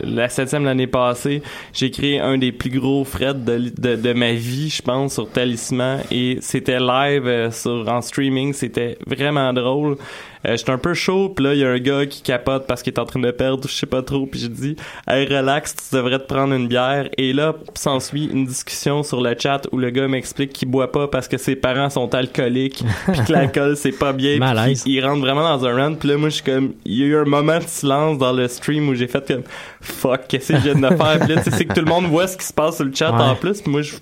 la septième l'année passée j'ai créé un des plus gros frettes de, de, de ma vie je pense sur Talisman. Et c'était live euh, sur en streaming. C'était vraiment drôle euh, j'étais un peu chaud, puis là, il y a un gars qui capote parce qu'il est en train de perdre, je sais pas trop, puis j'ai dit « Hey, relax, tu devrais te prendre une bière. » Et là, s'ensuit une discussion sur le chat où le gars m'explique qu'il boit pas parce que ses parents sont alcooliques, puis que l'alcool, c'est pas bien, puis il rentre vraiment dans un run, puis là, moi, je suis comme... Il y a eu un moment de silence dans le stream où j'ai fait comme « Fuck, qu'est-ce que je viens de faire? » Puis là, tu sais, c'est que tout le monde voit ce qui se passe sur le chat Ouais. en plus, puis moi, je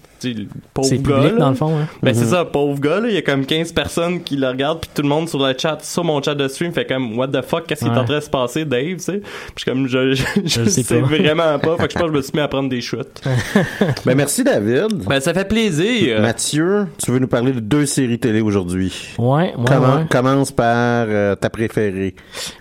pauvre C'est gars, public, là. dans le fond, hein. Ben, c'est ça, pauvre gars, là. Il y a comme 15 personnes qui le regardent, puis tout le monde sur le chat, sur mon chat de stream, fait comme, what the fuck, qu'est-ce qui est en train de se passer, Dave, tu sais? Puis comme, je, je, sais sais pas. vraiment pas. Fait que je pense que je me suis mis à prendre des shoots. Ben, merci, David. Ben, ça fait plaisir. Mathieu, tu veux nous parler de deux séries télé aujourd'hui? Ouais, ouais, Comment- ouais. Commence par euh, ta préférée?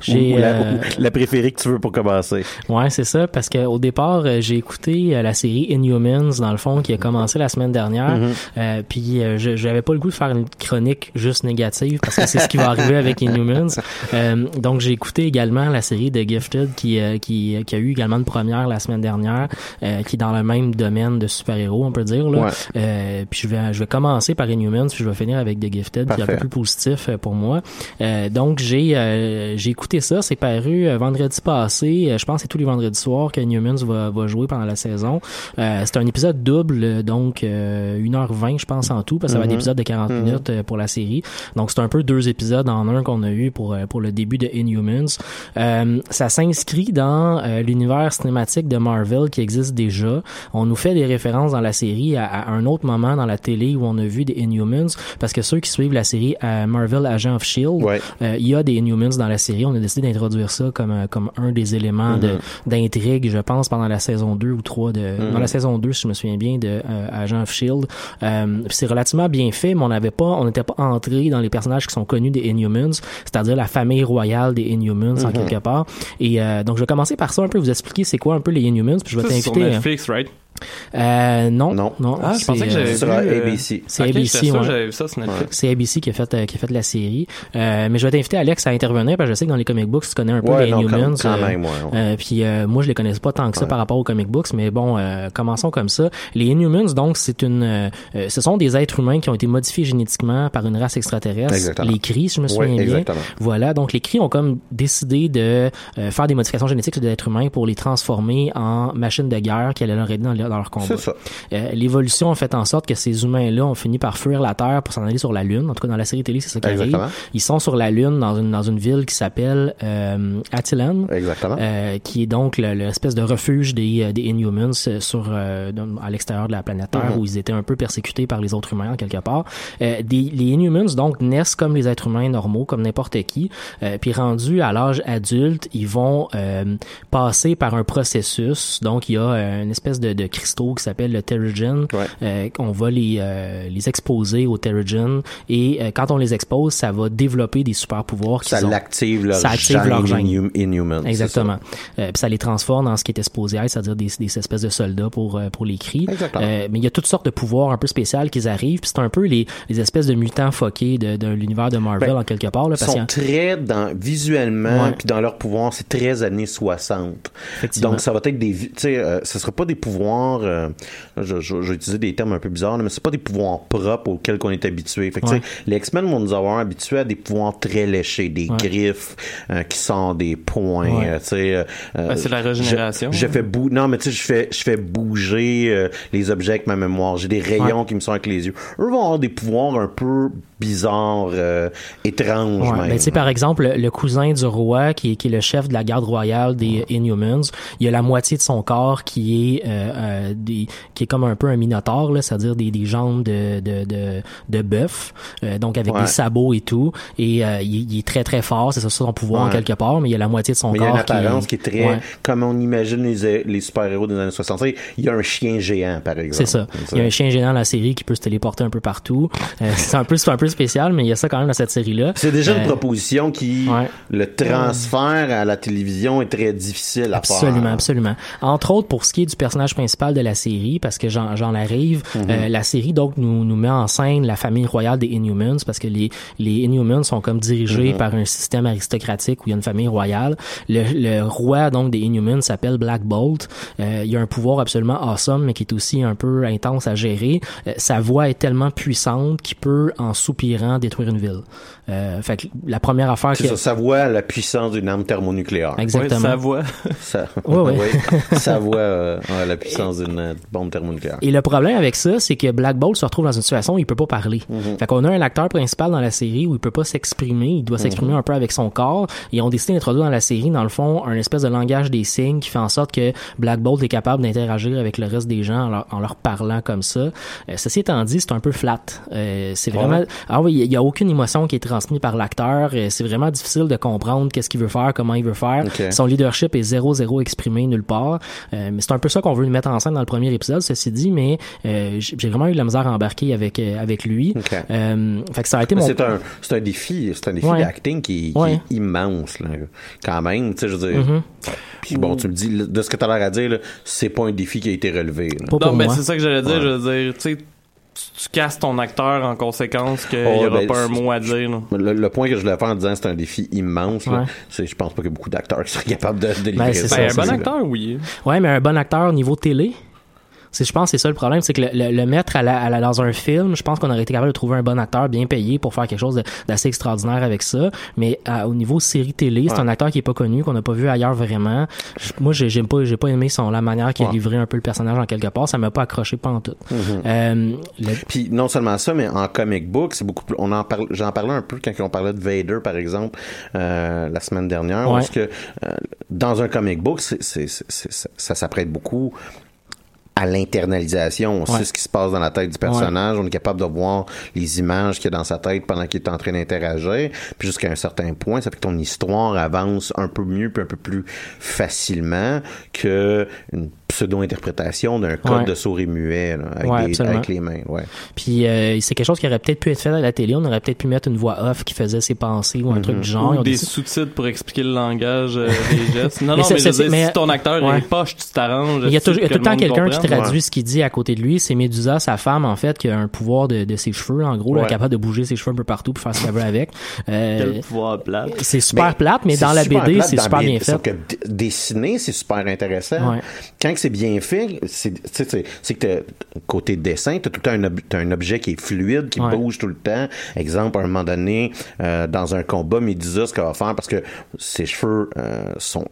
Ou la, euh, la préférée que tu veux pour commencer? Ouais, c'est ça, parce que au départ, euh, j'ai écouté la série Inhumans, dans le fond, qui a commencé la semaine dernière. Mhm. Euh, puis euh, je j'avais pas le goût de faire une chronique juste négative, parce que c'est ce qui va arriver avec Inhumans. Euh, donc j'ai écouté également la série The Gifted, qui, euh, qui, qui a eu également une première la semaine dernière, euh, qui est dans le même domaine de super-héros, on peut dire. Là. Ouais. Euh, puis je vais, je vais commencer par Inhumans, puis je vais finir avec The Gifted, qui est un Parfait. peu plus positif euh, pour moi. Euh, donc j'ai euh, j'ai écouté ça, c'est paru euh, vendredi passé. Euh, je pense que c'est tous les vendredis soirs que Newmans va, va jouer pendant la saison. Euh, c'est un épisode double, euh, donc euh, 1h20 je pense en tout, parce que ça va être Mhm. épisode de 40 Mhm. minutes euh, pour la série. Donc c'est un peu deux épisodes en un qu'on a eu pour euh, pour le début de Inhumans. Euh, ça s'inscrit dans euh, l'univers cinématique de Marvel qui existe déjà. On nous fait des références dans la série à, à un autre moment dans la télé où on a vu des Inhumans, parce que ceux qui suivent la série euh, Marvel Agent of Shield, Ouais. euh, il y a des Inhumans dans la série. On a décidé d'introduire ça comme euh, comme un des éléments Mhm. d'intrigue, je pense, pendant la saison 2 ou 3 de dans la saison 2, si je me souviens bien, de euh, Agent of Shield. Euh, c'est relativement bien fait, mais on n'avait pas, on n'était pas entré dans les personnages qui sont connus des Inhumans, c'est-à-dire la famille royale des Inhumans en Mhm. quelque part. Et euh, donc je vais commencer par ça un peu, vous expliquer c'est quoi un peu les Inhumans, puis je vais c'est sur t'inviter. Netflix, right? Euh, non, non, non. Ah, je pensais c'est, que j'avais euh, vu. sera euh, ABC. C'est ABC, ouais. j'avais vu ça. C'est ABC qui a fait euh, qui a fait la série. Euh, mais je vais t'inviter Alex à intervenir parce que je sais que dans les comic books tu connais un peu Ouais, les non, quand- Inhumans. quand euh, même, ouais, ouais. euh, puis euh, moi je les connais pas tant que ça Ouais. par rapport aux comic books, mais bon, euh, commençons comme ça. Les Inhumans donc c'est une, ce sont des êtres humains qui ont été modifiés génétiquement par une race extraterrestre. Exactement. Les Cris, si je me souviens Ouais, bien. exactement. Voilà, donc les Cris ont comme décidé de euh, faire des modifications génétiques sur des êtres humains pour les transformer en machines de guerre qui allaient leur aider dans, leur- dans leur combat. Euh, L'évolution a fait en sorte que ces humains-là ont fini par fuir la Terre pour s'en aller sur la Lune. En tout cas, dans la série télé, c'est ça qui Exactement. arrive. Ils sont sur la Lune dans une dans une ville qui s'appelle euh, Attilan. Exactement. Euh, qui est donc le- l'espèce de refuge des, euh, des Inhumans euh, sur euh, à l'extérieur de la planète Terre Mhm. où ils étaient un peu persécutés par les autres humains en quelque part. Euh, des, les Inhumans donc naissent comme les êtres humains normaux, comme n'importe qui. Euh, puis rendus à l'âge adulte, ils vont euh, passer par un processus. Donc il y a une espèce de, de cristaux qui s'appelle le Terrigen. Ouais. Euh, on va les euh, les exposer au Terrigen et euh, quand on les expose, ça va développer des super pouvoirs Ça l'active leur Ça active leur gène. inhum- Inhuman. Exactement. Puis ça les transforme dans ce qui était supposé être, c'est-à-dire des, des espèces de soldats pour pour les cris. Mais il y a toutes sortes de pouvoirs un peu spéciaux qui arrivent. Puis c'est un peu les, les espèces de mutants foqués de, de l'univers de Marvel Ben, en quelque part. Là, Ils parce sont très dans visuellement puis dans leur pouvoir c'est très années 60 Effectivement. donc ça va être des tu sais euh, ce sera pas des pouvoirs euh, je, je, je vais utiliser des termes un peu bizarres mais c'est pas des pouvoirs propres auxquels qu'on est habitué fait que, tu Ouais. sais, les X-Men vont nous avoir habitués à des pouvoirs très léchés des Ouais. griffes euh, qui sont des points Ouais. euh, euh, Ben, c'est la régénération. je, je fais bou non mais tu sais je fais je fais bouger euh, les objets avec ma mémoire j'ai des rayons qui me sont avec les yeux eux vont avoir des pouvoirs un peu bizarres euh, étranges Ouais, même ben, tu sais, par exemple, le, cousin du roi, qui est, qui est le chef de la garde royale des Inhumans, il y a la moitié de son corps qui est euh, euh, des, qui est comme un peu un minotaure, c'est-à-dire des, des jambes de de de, de bœuf, euh, donc avec Ouais. des sabots et tout. Et euh, il, il est très très fort, c'est ça son pouvoir en quelque part, mais il y a la moitié de son Mais il y a corps une apparence qui est, très, comme on imagine les, les super-héros des années 60. Il y a un chien géant, par exemple. C'est ça. Il y a un chien géant dans la série qui peut se téléporter un peu partout. Euh, c'est un peu, c'est un peu spécial, mais il y a ça quand même dans cette série-là. C'est déjà une Euh, proposition qui, ouais. le transfert à la télévision est très difficile à Absolument, faire. absolument. Entre autres, pour ce qui est du personnage principal de la série, parce que j'en, arrive, euh, la série donc nous, nous met en scène la famille royale des Inhumans, parce que les, les Inhumans sont comme dirigés Mhm. par un système aristocratique où il y a une famille royale. Le, le roi donc des Inhumans s'appelle Black Bolt. Euh, il a un pouvoir absolument awesome, mais qui est aussi un peu intense à gérer. Euh, sa voix est tellement puissante qu'il peut, en soupirant détruire une ville. Euh, fait que la première affaire C'est ça, ça voit la puissance d'une arme thermonucléaire. exactement. Sa voix. Ça, ouais. oui, ça voit euh, ouais, la puissance d'une euh, bombe thermonucléaire. Et le problème avec ça, c'est que Black Bolt se retrouve dans une situation où il peut pas parler. Fait qu'on a un acteur principal dans la série où il peut pas s'exprimer, il doit s'exprimer un peu avec son corps. Et ils ont décidé d'introduire dans la série, dans le fond, un espèce de langage des signes qui fait en sorte que Black Bolt est capable d'interagir avec le reste des gens en leur, en leur parlant comme ça. Euh, ceci étant dit, c'est un peu flat. Euh, c'est vraiment, ah oui, il y a aucune émotion qui est transmise par l'acteur. Euh, C'est vraiment difficile de comprendre qu'est-ce qu'il veut faire, comment il veut faire. Son leadership est zéro zéro exprimé nulle part. Euh, mais c'est un peu ça qu'on veut lui mettre en scène dans le premier épisode, ceci dit. Mais euh, j'ai vraiment eu de la misère à embarquer avec avec lui. Ok. Euh, fait que ça a été mon. C'est un, c'est un défi, c'est un défi Ouais. d'acting qui, qui Ouais. est immense, là, quand même, tu sais, je veux dire. Mhm. Puis bon, tu me dis, de ce que tu as l'air à dire, c'est pas un défi qui a été relevé. Pas Non, mais c'est ça que j'allais dire. Ouais. Je veux dire, tu sais, tu- tu casses ton acteur en conséquence qu'il Oh, n'y aura ben, pas un mot à dire. là. Le, le point que je voulais faire en disant c'est un défi immense, Ouais. c'est, je pense pas qu'il y a beaucoup d'acteurs qui seraient capables de, de Ben, c'est ça. Ben, un bon acteur, oui. Ouais, mais un bon acteur au niveau télé. C'est, je pense, que c'est ça le problème, c'est que le, le- le mettre à la, à la- dans un film, je pense qu'on aurait été capable de trouver un bon acteur bien payé pour faire quelque chose de- d'assez extraordinaire avec ça. Mais à- au niveau série télé, c'est Ouais. un acteur qui est pas connu, qu'on n'a pas vu ailleurs vraiment. Je- moi, j'ai, j'aime pas, j'ai pas aimé son la manière qu'il a livré un peu le personnage en quelque part. Ça m'a pas accroché pas en tout. Mm-hmm. Euh, le- Puis non seulement ça, mais en comic book, c'est beaucoup plus. On en parle. J'en parlais un peu quand on parlait de Vader, par exemple, euh, la semaine dernière. Ouais. Parce que euh, dans un comic book, c'est, c'est, c'est- ça s'apprête beaucoup à l'internalisation. On Ouais. sait ce qui se passe dans la tête du personnage. On est capable de voir les images qu'il y a dans sa tête pendant qu'il est en train d'interagir. Puis jusqu'à un certain point, ça fait que ton histoire avance un peu mieux puis un peu plus facilement que une pseudo-interprétation d'un code Ouais. de souris muet là, avec, Ouais, des- absolument. avec les mains. Ouais. Puis euh, c'est quelque chose qui aurait peut-être pu être fait à la télé. On aurait peut-être pu mettre une voix off qui faisait ses pensées ou un truc du genre. Ou des sous-titres pour expliquer le langage euh, des gestes. Non, Mais non, c'est- mais je dire, mais- si ton acteur Ouais. est poche, tu t'arranges. Il y a, tu- toujours, il y a que tout le temps quelqu'un qui traduit ce qu'il dit à côté de lui. C'est Medusa, sa femme, en fait, qui a un pouvoir de, de ses cheveux, en gros, là, capable de bouger ses cheveux un peu partout pour faire ce qu'elle veut avec. Euh, Quel pouvoir plat. c'est super Mais plate, mais dans la BD, c'est super bien fait. dessiner, c'est super intéressant. Quand c'est bien fait, c'est que côté dessin, tu as tout le temps un, objet qui est fluide, qui Ouais. bouge tout le temps. Exemple, à un moment donné, euh, dans un combat, Medusa, ce qu'elle va faire, parce que ses cheveux euh, sont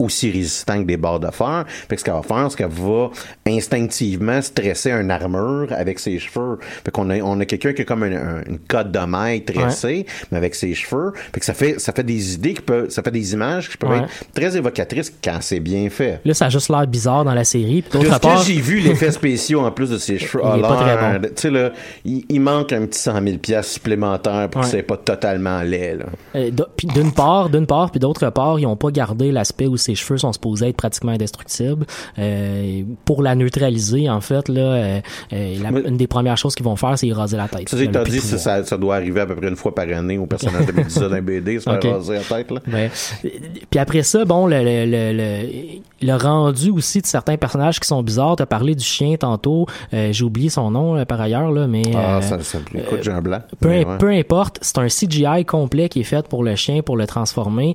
aussi résistants que des barres de fer. Fait que ce qu'elle va faire, c'est qu'elle va instinctivement stresser un armure avec ses cheveux. Fait qu'on a, on a quelqu'un qui a comme un- un- une cote de maille tressée, mais avec ses cheveux. Fait que ça fait, ça fait des idées qui peuvent, ça fait des images qui peuvent Ouais. être très évocatrices quand c'est bien fait. Là, ça a juste l'air bizarre dans la série. Puis De part, j'ai vu, l'effet spéciaux en plus de ses cheveux, Il pas très bon. Tu sais, là, il, il manque un petit 100 000 piastres supplémentaires pour Ouais. que c'est pas totalement laid, là. euh, d'une part, d'une part, puis d'autre part, ils ont pas gardé l'aspect où ses cheveux sont supposés être pratiquement indestructibles. Euh, pour la neutraliser, en fait, là, euh, euh, la- Mais- une des premières choses qu'ils vont faire, c'est raser la tête. Ça, de dit, ça, ça, doit arriver à peu près une fois par année au personnage de Medusa d'un BD, se faire Ok. raser la tête, là. Puis après ça, bon, le, le, le, le, le rendu aussi de certains personnages qui sont bizarres. T'as parlé du chien tantôt. Euh, J'ai oublié son nom là, par ailleurs, là, mais Ah, ça, ça, écoute, j'ai un blanc. peu, Mais ouais. peu importe, c'est un CGI complet qui est fait pour le chien, pour le transformer.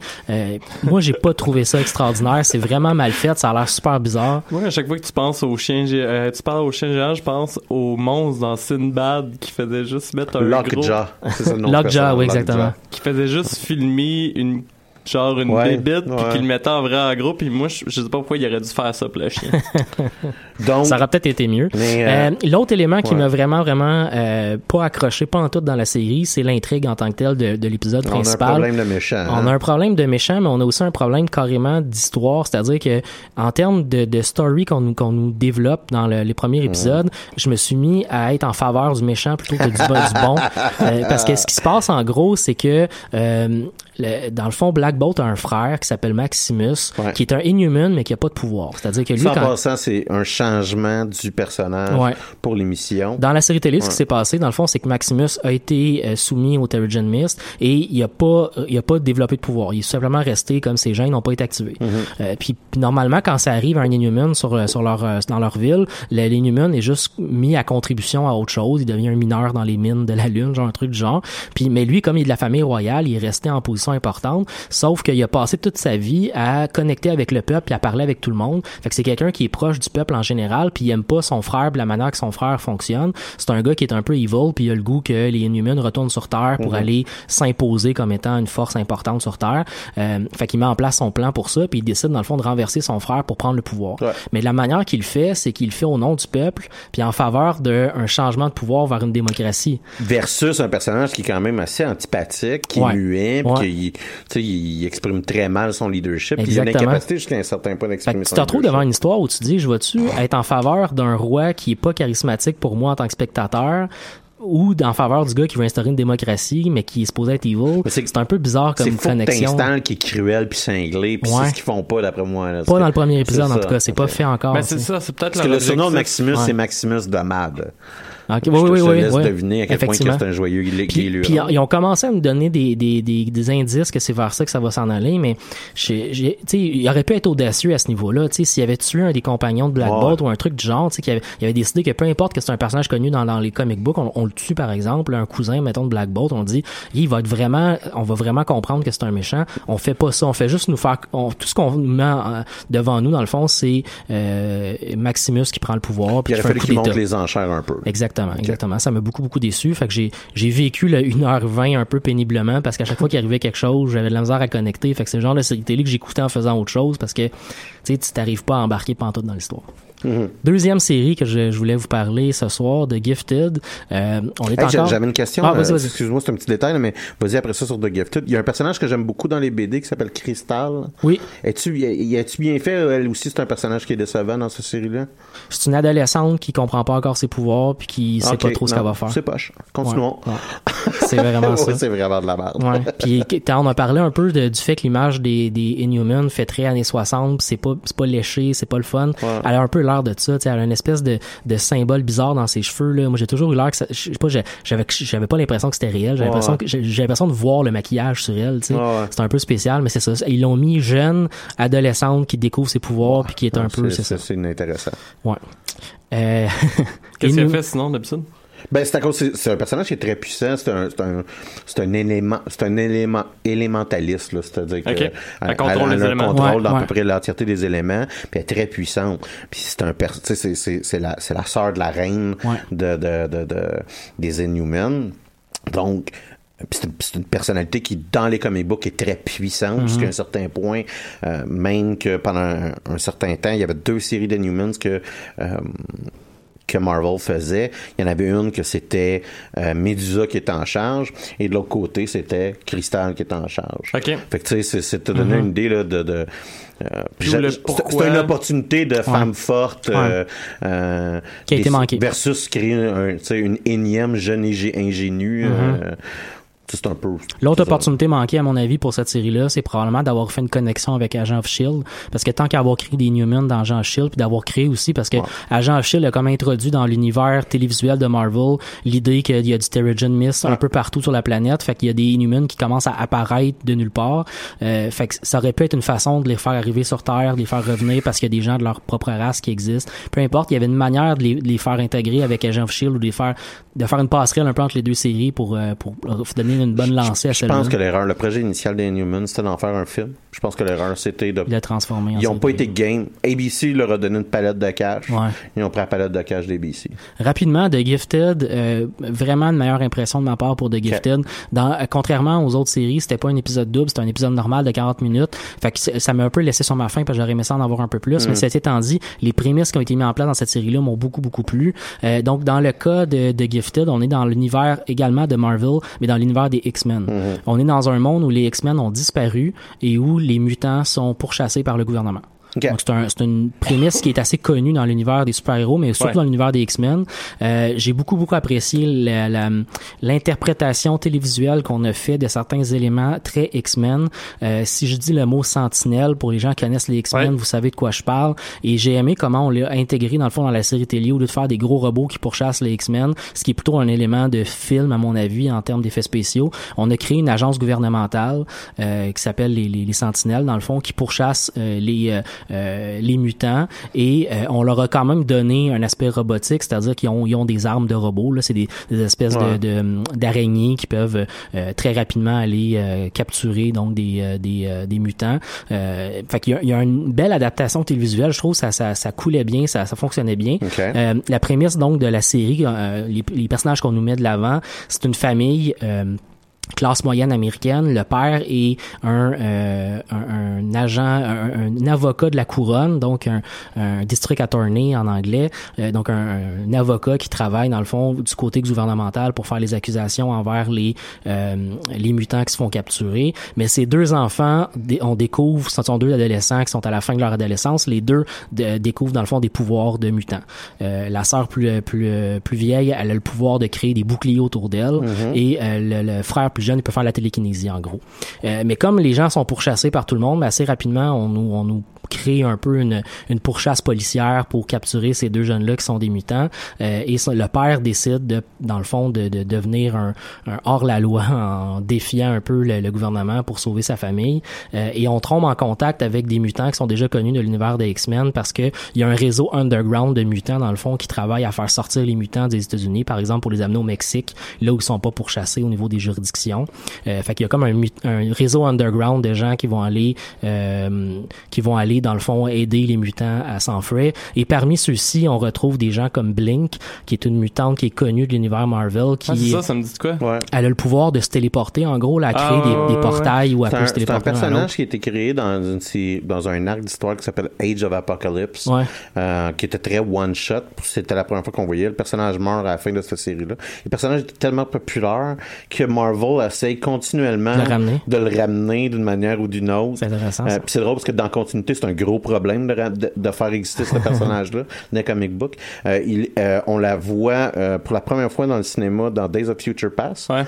Moi, j'ai pas trouvé ça extraordinaire. C'est vraiment mal fait. Ça a l'air super bizarre. Moi, à chaque fois que tu penses au chien, euh, tu parles au chien géant, je pense au monstre dans Sinbad qui faisait juste mettre un gros, Lockjaw. C'est ça le nom du Lockjaw, oui, Lockjaw. exactement. qui faisait juste filmer une genre une Ouais, bébite puis qu'il le mettait en vrai en gros puis moi je, je sais pas pourquoi il aurait dû faire ça pour le chien. Donc, Ça aurait peut-être été mieux. Euh, Euh, L'autre élément qui ouais. m'a vraiment, vraiment euh, pas accroché, pas en tout dans la série, c'est l'intrigue en tant que telle de, de l'épisode on a un principal. problème de méchant. On hein. a un problème de méchant, mais on a aussi un problème carrément d'histoire. C'est-à-dire que en termes de, de story qu'on nous, qu'on nous développe dans le- les premiers épisodes, je me suis mis à être en faveur du méchant plutôt que du, bon- du bon. Euh, parce que ce qui se passe en gros, c'est que euh, le- dans le fond, Black Bolt a un frère qui s'appelle Maximus, Ouais. qui est un Inhuman, mais qui a pas de pouvoir. C'est-à-dire que lui, quand, c'est un changement du personnage Ouais. pour l'émission. Dans la série télé, ce Ouais. qui s'est passé, dans le fond, c'est que Maximus a été euh, soumis au Terrigen Mist et il a pas, euh, il a pas développé de pouvoir. Il est simplement resté comme ses gènes n'ont pas été activés. Euh, puis, puis normalement, quand ça arrive à un Inhuman sur sur leur dans leur ville, le- l'Inhuman est juste mis à contribution à autre chose. Il devient un mineur dans les mines de la lune, genre un truc du genre. Puis, mais lui, comme il est de la famille royale, il est resté en position importante. Sauf qu'il a passé toute sa vie à connecter avec le peuple et à parler avec tout le monde. Fait que c'est quelqu'un qui est proche du peuple en général, puis il aime pas son frère, la manière que son frère fonctionne. C'est un gars qui est un peu evil, puis il a le goût que les Inhumans retournent sur Terre pour aller s'imposer comme étant une force importante sur Terre. Euh, fait qu'il met en place son plan pour ça, puis il décide dans le fond de renverser son frère pour prendre le pouvoir. Ouais. Mais la manière qu'il fait, c'est qu'il le fait au nom du peuple, puis en faveur d'un changement de pouvoir vers une démocratie. Versus un personnage qui est quand même assez antipathique, qui Ouais. est muet, puis Ouais. il exprime très mal son leadership, puis il a une incapacité jusqu'à un certain point d'exprimer que tu son te retrouves devant une histoire où tu dis, je vais-tu être en faveur d'un roi qui est pas charismatique pour moi en tant que spectateur, ou en faveur du gars qui veut instaurer une démocratie, mais qui est supposé être evil. Mais c'est- C'est un peu bizarre comme C'est que connexion. t'installes qui est cruel puis cinglé, puis Ouais. c'est ce qu'ils font pas d'après moi. là. Pas C'est- dans le premier épisode, en tout cas. C'est pas fait encore. Ben, tu c'est ça, c'est peut-être Parce que le surnom de. Maximus, Ouais. c'est Maximus de Mad. Ok, Je oui, te- oui, te oui, laisse deviner à quel point c'est un joyeux Puis, ils ont commencé à me donner des, des, des, des indices que c'est vers ça que ça va s'en aller, mais j'ai, il aurait pu être audacieux à ce niveau-là. Tu sais, s'il avait tué un des compagnons de Black. Bolt ou un truc du genre, tu sais, qu'il avait, il avait décidé que peu importe que c'est un personnage connu dans, dans les comic books, on, on le tue par exemple, un cousin, mettons, de Black Bolt, on dit, il va être vraiment, on va vraiment comprendre que c'est un méchant. On fait pas ça, on fait juste nous faire, on- tout ce qu'on met devant nous, dans le fond, c'est euh, Maximus qui prend le pouvoir. puis Il aurait fallu qu'il monte les enchères un peu. Exactement, exactement. Ça m'a beaucoup, beaucoup déçu. Fait que j'ai, j'ai vécu le 1h20 un peu péniblement parce qu'à chaque fois qu'il arrivait quelque chose, j'avais de la misère à connecter. Fait que c'est le genre de série télé que j'écoutais en faisant autre chose parce que, tu sais, tu t'arrives pas à embarquer pantoute dans l'histoire. Mm-hmm. Deuxième série que je, je voulais vous parler ce soir, de Gifted. Euh, on est Hey, encore... J'avais une question. Ah, euh. Excuse-moi, c'est un petit détail, mais vas-y après ça sur The Gifted. Il y a un personnage que j'aime beaucoup dans les BD qui s'appelle Crystal. Oui, Es-tu, y- a-tu bien fait? Elle aussi, c'est un personnage qui est décevant dans cette série-là? c'est une adolescente qui comprend pas encore ses pouvoirs puis qui sait pas trop ce non, qu'elle va faire. C'est poche. Continuons. Ouais, ouais. C'est vraiment ça. Ouais, c'est vraiment de la merde. Ouais. Puis on a parlé un peu de- du fait que l'image des, des Inhumans fait très années 60, pis c'est pas c'est pas léché, c'est pas le fun. Elle a un peu l'air de ça, elle a une espèce de, de symbole bizarre dans ses cheveux là. Moi j'ai toujours eu l'air que ça, je sais pas, j'avais j'avais pas l'impression que c'était réel, j'avais Ouais. l'impression que j'ai l'impression de voir le maquillage sur elle. Ouais. C'est un peu spécial, mais c'est ça. Ils l'ont mis jeune, adolescente qui découvre ses pouvoirs puis qui est un peu c'est ça. C'est inintéressant. Ouais. Euh, Qu'est-ce qu'elle Inhum- fait sinon d'habitude? Ben, c'est à cause, c'est c'est un personnage qui est très puissant. C'est un, c'est un, c'est un élément, c'est un élément élémentaliste, là. C'est-à-dire elle, Elle contrôle elle les éléments. contrôle Ouais, dans à peu près l'entièreté des éléments, puis elle est très puissante. Puis c'est un, per- tu sais, c'est, c'est, c'est la, c'est la sœur de la reine Ouais. de, de, de, de, des Inhumans. Donc, c'est, c'est une personnalité qui, dans les comic books, est très puissante Mm-hmm. jusqu'à un certain point. Euh, même que pendant un, un certain temps, il y avait deux séries d'Inhumans que euh, que Marvel faisait. Il y en avait une que c'était euh, Medusa qui était en charge et de l'autre côté, c'était Crystal qui était en charge. OK. Fait que tu sais, c'est- c'est te donner une idée là, de... de euh, c'est une opportunité de femme forte euh, euh, Qui a été manquée. versus créer un, tu sais, une énième jeune ingé- ingénue. euh, sais, c'est un peu. L'autre opportunité manquée, à mon avis, pour cette série-là, c'est probablement d'avoir fait une connexion avec Agent of Shield. Parce que tant qu'à avoir créé des Newman dans Agent of Shield, puis d'avoir créé aussi, parce que Agent of Shield a comme introduit dans l'univers télévisuel de Marvel l'idée qu'il y a du Terrigen Mist un peu partout sur la planète. Fait qu'il y a des Inhumans qui commencent à apparaître de nulle part. Euh, fait que ça aurait pu être une façon de les faire arriver sur Terre, de les faire revenir parce qu'il y a des gens de leur propre race qui existent. Peu importe, il y avait une manière de les, de les faire intégrer avec Agent of Shield ou de les faire de faire une passerelle un peu entre les deux séries pour euh, pour leur une bonne lancée à Je celle-là. pense que l'erreur, le projet initial des Inhumans, c'était d'en faire un film. Je pense que l'erreur, c'était de le transformer Ils n'ont pas été game. ABC leur a donné une palette de cash. Ouais. Ils ont pris la palette de cash d'ABC. Rapidement, The Gifted, euh, vraiment une meilleure impression de ma part pour The Gifted. Dans, euh, contrairement aux autres séries, c'était pas un épisode double, c'était un épisode normal de 40 minutes. Fait que c'est- ça m'a un peu laissé sur ma faim parce que j'aurais aimé ça en avoir un peu plus. Mais ceci étant dit, les prémices qui ont été mises en place dans cette série-là m'ont beaucoup, beaucoup plu. Euh, donc, dans le cas de, de Gifted, on est dans l'univers également de Marvel, mais dans l'univers des X-Men. On est dans un monde où les X-Men ont disparu et où les mutants sont pourchassés par le gouvernement. Donc c'est un, c'est une prémisse qui est assez connue dans l'univers des super-héros, mais surtout Ouais. dans l'univers des X-Men. Euh, j'ai beaucoup beaucoup apprécié la- la- l'interprétation télévisuelle qu'on a fait de certains éléments très X-Men. Euh, si je dis le mot sentinelle pour les gens qui connaissent les X-Men, Ouais. vous savez de quoi je parle. Et j'ai aimé comment on l'a intégré dans le fond dans la série télé au lieu de faire des gros robots qui pourchassent les X-Men, ce qui est plutôt un élément de film à mon avis en termes d'effets spéciaux. On a créé une agence gouvernementale euh, qui s'appelle les, les, les Sentinelles dans le fond qui pourchasse euh, les euh, les mutants et euh, on leur a quand même donné un aspect robotique, c'est-à-dire qu'ils ont, ils ont des armes de robots. Là, c'est des, des espèces Ouais. de, de d'araignées qui peuvent euh, très rapidement aller euh, capturer donc des euh, des, euh, des mutants. Euh, fait qu'il y a, il y a une belle adaptation télévisuelle, je trouve ça ça, ça coulait bien, ça, ça fonctionnait bien. OK. Euh, la prémisse donc de la série, euh, les, les personnages qu'on nous met de l'avant, c'est une famille. euh, classe moyenne américaine, le père est un, euh, un, un agent, un, un avocat de la couronne, donc un, district attorney en anglais, euh, donc un, un avocat qui travaille dans le fond du côté gouvernemental pour faire les accusations envers les euh, les mutants qui se font capturer. Mais ces deux enfants, on découvre, ce sont deux adolescents qui sont à la fin de leur adolescence, les deux de- découvrent dans le fond des pouvoirs de mutants. Euh, la sœur plus plus plus vieille, elle a le pouvoir de créer des boucliers autour d'elle, et euh, le, le frère plus jeune, il peut faire la télékinésie en gros. Euh, mais comme les gens sont pourchassés par tout le monde, assez rapidement, on nous on nous crée un peu une, une pourchasse policière pour capturer ces deux jeunes-là qui sont des mutants. Euh, et le père décide, de, dans le fond, de, de devenir un, un hors-la-loi en défiant un peu le, le gouvernement pour sauver sa famille. Euh, et on tombe en contact avec des mutants qui sont déjà connus de l'univers des X-Men parce que il y a un réseau underground de mutants, dans le fond, qui travaille à faire sortir les mutants des États-Unis, par exemple, pour les amener au Mexique, là où ils sont pas pourchassés au niveau des juridictions. Euh, fait qu'il y a comme un, un réseau underground de gens qui vont aller euh, qui vont aller dans le fond aider les mutants à s'enfuir et parmi ceux-ci on retrouve des gens comme Blink qui est une mutante qui est connue de l'univers Marvel qui Ah, c'est ça, ça me dit de quoi? Ouais. elle a le pouvoir de se téléporter en gros là, à Ah, créer ouais, des, ouais, des ouais. portails où elle C'est peut un, se c'est un téléporter à un personnage qui a été créé dans, une, dans un arc d'histoire qui s'appelle Age of Apocalypse, Ouais. euh, qui était très one-shot. C'était la première fois qu'on voyait. Le personnage meurt à la fin de cette série-là. Le personnage était tellement populaire que Marvel essaye continuellement De le ramener. de le ramener d'une manière ou d'une autre. C'est intéressant. Euh, puis c'est drôle parce que dans la continuité, c'est un gros problème de, de, de faire exister ce personnage-là dans les comic book. Euh, il, euh, on la voit euh, pour la première fois dans le cinéma dans Days of Future Past, Ouais.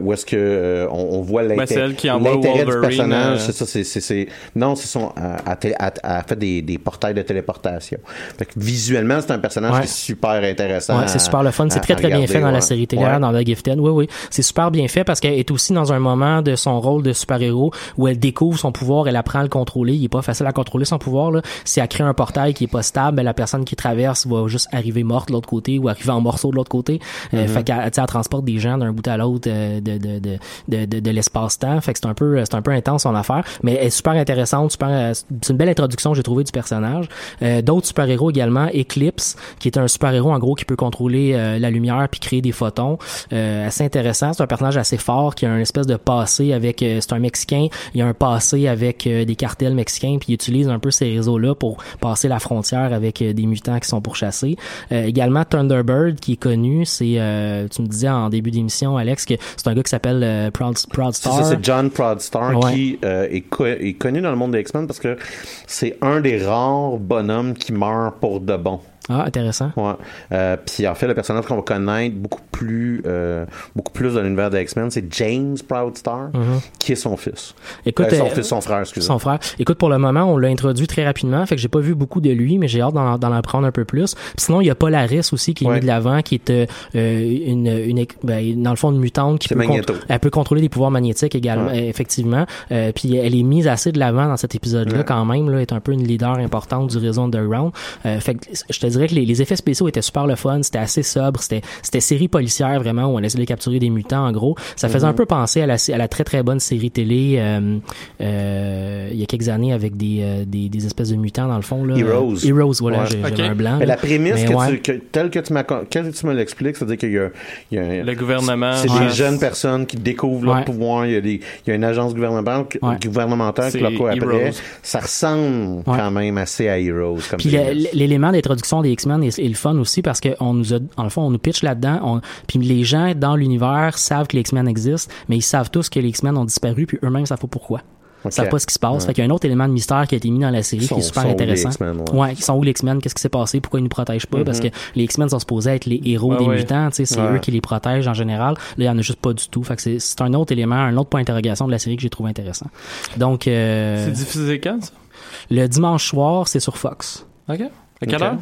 où est-ce que on, on voit Ben, c'est l'intérêt du personnage. C'est ça, c'est, c'est, c'est- non, c'est son, elle fait des, des portails de téléportation. Fait que visuellement, c'est un personnage Ouais. qui est super intéressant. Ouais, c'est super le fun. C'est très, très bien fait dans la série télé, dans The Gifted. Oui, oui. C'est super bien fait parce qu'elle est aussi dans un moment de son rôle de super-héros où elle découvre son pouvoir, elle apprend à le contrôler. Il est pas facile à contrôler son pouvoir, là. Si elle crée un portail qui est pas stable, ben, la personne qui traverse va juste arriver morte de l'autre côté ou arriver en morceaux de l'autre côté. Euh, Mm-hmm. fait qu'elle, elle transporte des gens d'un bout à l'autre euh, de, de, de, de, de, de l'espace-temps. Fait que c'est un peu, c'est un peu intense son affaire. Mais elle est super intéressante, super, euh, c'est une belle introduction, j'ai trouvé, du personnage. Euh, d'autres super-héros également. Eclipse, qui est un super-héros, en gros, qui peut contrôler euh, la lumière puis créer des photons. Euh, assez intéressant. C'est un personnage assez fort qui a un espèce de passé avec, c'est un Mexicain. Il a un passé avec des cartels mexicains puis il utilise un peu ces réseaux-là pour passer la frontière avec euh, des mutants qui sont pourchassés. Euh, également Thunderbird, qui est connu. C'est, euh, tu me disais en début d'émission, Alex, que c'est un gars qui s'appelle euh, Proud, Star. c'est John Proudstar Ouais. qui est, co- est connu dans le monde des X-Men parce que c'est un des rares bonhommes qui meurt pour de bon. Ah, intéressant. Ouais. Euh, puis en fait, le personnage qu'on va connaître beaucoup plus, euh, beaucoup plus dans l'univers des X-Men, c'est James Proudstar, qui est son fils. Écoute, Euh, son fils, son frère, excusez. Son frère. Écoute, pour le moment, on l'a introduit très rapidement, fait que j'ai pas vu beaucoup de lui, mais j'ai hâte d'en, apprendre un peu plus. Sinon, il y a Polaris aussi qui est Ouais. mis de l'avant, qui est une, une, ben, dans le fond, une mutante qui peut, elle peut contrôler des pouvoirs magnétiques également, Ouais. effectivement. Puis elle est mise assez de l'avant dans cet épisode-là Ouais. quand même, là, est un peu une leader importante du réseau underground. Fait que je te dirais que les, les effets spéciaux étaient super le fun, c'était assez sobre, c'était c'était série policière vraiment où on essayait de capturer des mutants en gros. Ça faisait Mhm. un peu penser à la, à la très très bonne série télé euh, euh, il y a quelques années avec des, euh, des, des espèces de mutants dans le fond là. Heroes. Heroes, voilà, Ouais. j'ai Ok. j'ai un blanc. Mais la prémisse, Mais que ouais. tu, que, telle que tu, m'as- que tu me l'expliques, c'est-à-dire qu'il y a, il y a un- Le gouvernement. C'est ouais. des jeunes personnes qui découvrent leur pouvoir. Il y, a des, il y a une agence gouvernementale, Ouais. gouvernementale qui leur après. Ça ressemble Ouais. quand même assez à Heroes. Comme Puis l'élément d'introduction des X-Men est, est le fun aussi parce qu'on nous a, en le fond, on nous pitch là-dedans. on- Puis les gens dans l'univers savent que les X-Men existent, mais ils savent tous que les X-Men ont disparu, puis eux-mêmes savent pas pourquoi. Ils Ok. savent pas ce qui se passe. Ouais. Fait qu'il y a un autre élément de mystère qui a été mis dans la série Ils qui est super sont où, intéressant. ouais. ouais, ils sont où les X-Men? Qu'est-ce qui s'est passé? Pourquoi ils nous protègent pas? Parce que les X-Men sont supposés être les héros Ouais, des ouais. mutants, tu sais, c'est Ouais. eux qui les protègent en général. Là, il y en a juste pas du tout. Fait que c'est- c'est un autre élément, un autre point d'interrogation de la série que j'ai trouvé intéressant. Donc, euh, C'est diffusé quand, ça? le dimanche soir, c'est sur Fox. OK. À quelle Ok. heure?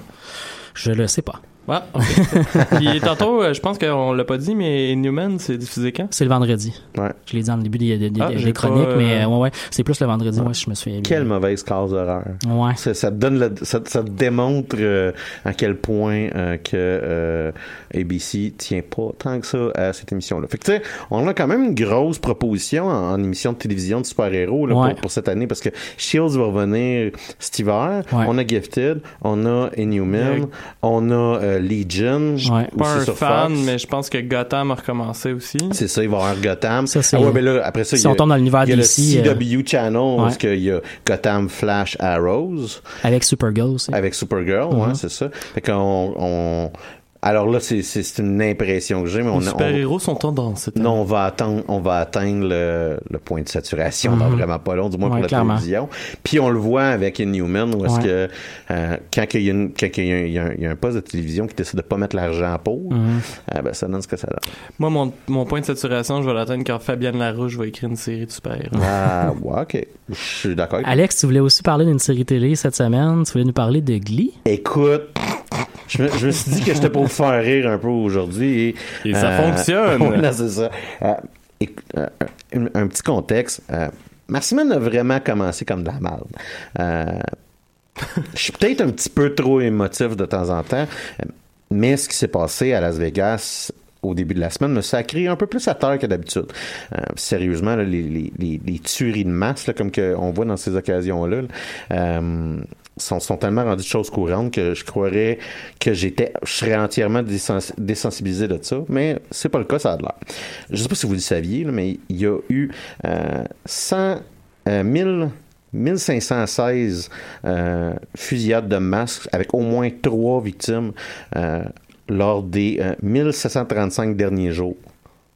Je le sais pas. Ouais, ok. Puis tantôt, euh, je pense qu'on l'a pas dit, mais Newman, c'est diffusé quand? C'est le vendredi. Ouais. Je l'ai dit en début des, des, des- Ah, des chroniques, pas, euh, mais euh, ouais, ouais, c'est plus le vendredi. Ouais, je me suis. Quelle mauvaise cause d'horreur. Ouais. Ça, ça te donne le- ça, ça te démontre euh, à quel point euh, que euh, ABC tient pas tant que ça à cette émission-là. Fait que tu sais, on a quand même une grosse proposition en, en émission de télévision de super-héros Ouais. pour, pour cette année parce que Shields va revenir cet hiver. Ouais. On a Gifted, on a Inhuman, Ouais. on a euh, Legion Ouais. Pas un fan, Fox. mais je pense que Gotham a recommencé aussi. C'est ça, il va y avoir Gotham. Ça, ah ouais, mais là, après ça, si il y a, on tombe dans l'univers il y a DC, le euh, CW Channel, ouais. parce qu'il y a Gotham Flash Arrows. Avec Supergirl aussi. Avec Supergirl, ouais, Mhm. c'est ça. Fait qu'on, on... Alors là, c'est, une impression que j'ai, mais on, Les super-héros sont tendance. non, on va atteindre, on va atteindre le, le point de saturation dans Mhm. vraiment pas long, du moins Ouais, pour la clairement. télévision. Puis on le voit avec Inhuman, où est-ce Ouais. que euh, quand il y, a une- quand il y a un- il y a un- il y a un poste de télévision qui décide de pas mettre l'argent en pause, Mhm. ah ben ça donne ce que ça donne. Moi, mon, mon point de saturation, je vais l'atteindre quand Fabienne Larouche va écrire une série de super-héros. Ah, ouais, ok. Je suis d'accord. avec Alex, tu voulais aussi parler d'une série télé cette semaine. Tu voulais nous parler de Glee? Écoute, je me, je me suis dit que j'étais pour vous faire rire un peu aujourd'hui. Et, Et ça euh, fonctionne. ouais, là, c'est ça. Euh, euh, un, un petit contexte. Ma semaine a vraiment commencé comme de la merde. Je suis peut-être un petit peu trop émotif de temps en temps, mais ce qui s'est passé à Las Vegas au début de la semaine me sacré un peu plus à terre que d'habitude. Euh, sérieusement, là, les, les, les, les tueries de masse, là, comme que on voit dans ces occasions-là, là, euh, sont, sont tellement rendues de choses courantes que je croirais que j'étais, je serais entièrement désens- désensibilisé de ça, mais c'est pas le cas, ça a de l'air. Je sais pas si vous le saviez, là, mais il y a eu euh, 100, euh, 1000 1516 euh, fusillades de masse avec au moins trois victimes euh, lors des euh, 1735 derniers jours.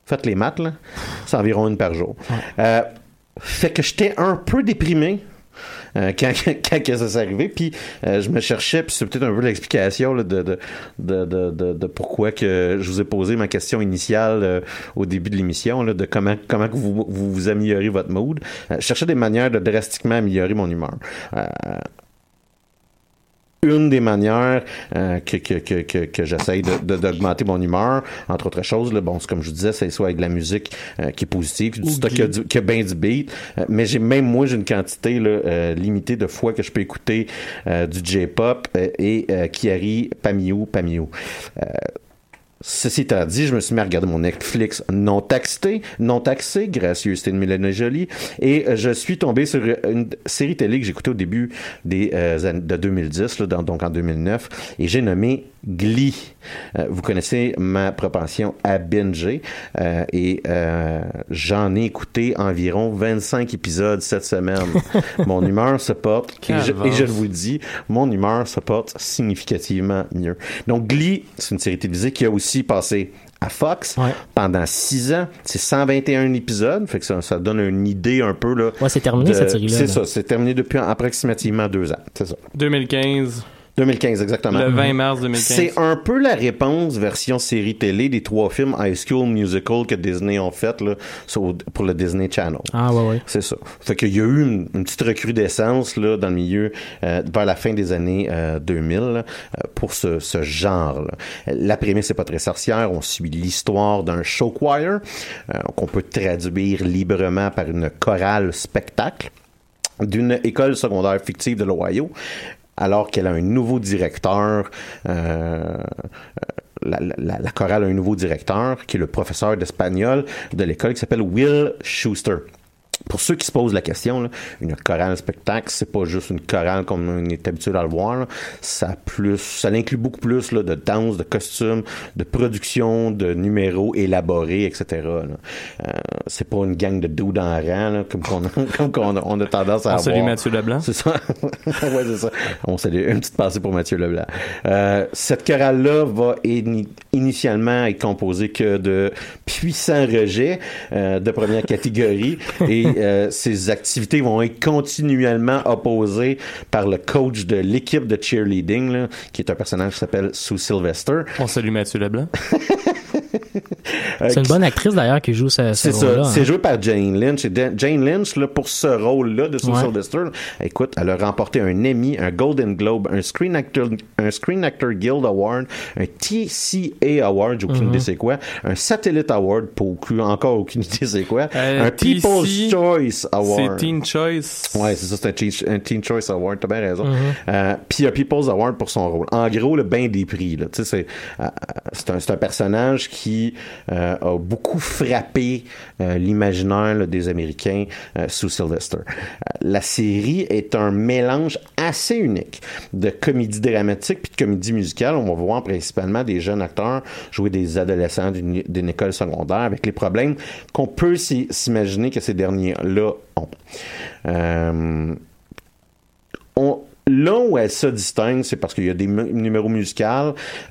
Faites les maths, là. C'est environ une par jour. Euh, fait que j'étais un peu déprimé. Euh, quand, quand que ça s'est arrivé, puis euh, je me cherchais, puis c'est peut-être un peu l'explication de, de, de, de, de- pourquoi que je vous ai posé ma question initiale euh, au début de l'émission, de comment, comment vous, vous vous améliorez votre mood. Euh, je cherchais des manières de drastiquement améliorer mon humeur. Une des manières euh, que, que, que, que, que j'essaye de, de- d'augmenter mon humeur, entre autres choses, là, bon, c'est comme je vous disais, c'est soit avec de la musique euh, qui est positive, du stock qui a, du- qui a bien du beat, euh, mais j'ai même moi j'ai une quantité là, euh, limitée de fois que je peux écouter euh, du J-pop euh, et euh, Kiari Pamiou Pamiou. Ceci étant dit, je me suis mis à regarder mon Netflix non taxé, non taxé, gracieuseté de Mélanie Jolie, et euh, je suis tombé sur une série télé que j'écoutais au début des euh, de 2010, là, donc en 2009, et j'ai nommé Glee. Euh, vous connaissez ma propension à binger, euh, et euh, j'en ai écouté environ 25 épisodes cette semaine. mon humeur se porte, et je, et je vous le dis, mon humeur se porte significativement mieux. Donc Glee, c'est une série télévisée qui a aussi passé à Fox Ouais. pendant six ans. C'est 121 épisodes, fait que ça, ça donne une idée un peu là. Ouais, c'est terminé de- cette série-là. C'est là. ça, c'est terminé depuis approximativement deux ans. C'est ça. 2015, 2015 exactement. le 20 mars 2015. C'est un peu la réponse version série télé des trois films High School Musical que Disney ont fait là, sur- pour le Disney Channel. Ah, ouais, ouais. C'est ça. Fait qu'il y a eu une, une petite recrudescence là, dans le milieu euh, vers la fin des années euh, 2000 là, euh, pour ce, ce genre. là. La prémisse n'est pas très sorcière. On suit l'histoire d'un show choir euh, qu'on peut traduire librement par une chorale spectacle d'une école secondaire fictive de l'Ohio, alors qu'elle a un nouveau directeur. euh, la, chorale a un nouveau directeur, qui est le professeur d'espagnol de l'école, qui s'appelle Will Schuster. Pour ceux qui se posent la question, là, une chorale spectacle, c'est pas juste une chorale comme on est habitué à le voir. là. Ça plus, ça inclut beaucoup plus là, de danse, de costumes, de production, de numéros élaborés, etc. là. Euh, c'est pas une gang de dos en rang, là, comme qu'on a, comme qu'on on a tendance à On avoir. salue Mathieu Leblanc. C'est ça. ouais, c'est ça. On salue une petite pensée pour Mathieu Leblanc. Euh, cette chorale-là va ini- initialement être composée que de puissants rejets euh, de première catégorie et euh, ces activités vont être continuellement opposées par le coach de l'équipe de cheerleading, là, qui est un personnage qui s'appelle Sue Sylvester. On salue Mathieu Leblanc. Euh, C'est une bonne actrice d'ailleurs qui joue ce, ce c'est ça. rôle-là. C'est hein. joué par Jane Lynch. Et Jane Lynch, là, pour ce rôle-là de Sue Ouais. Sylvester, écoute, elle a remporté un Emmy, un Golden Globe, un Screen Actor, un Screen Actor Guild Award, un TCA Award, j'ai aucune Mhm. idée c'est quoi, un Satellite Award, pour encore aucune idée c'est quoi, Euh, un TC, People's Choice C'est Award. Teen Choice. Ouais, c'est ça, c'est un teen, un Teen Choice Award, t'as bien raison. Mhm. Euh, Puis un People's Award pour son rôle. En gros, le bain des prix. Là, Tu sais, c'est euh, c'est un, c'est un personnage qui euh, a beaucoup frappé euh, l'imaginaire des Américains euh, sous Sylvester. La série est un mélange assez unique de comédie dramatique puis de comédie musicale. On va voir principalement des jeunes acteurs jouer des adolescents d'une école secondaire avec les problèmes qu'on peut s'imaginer que ces derniers-là ont. On- là où elle se distingue, c'est parce qu'il y a des numéros musicaux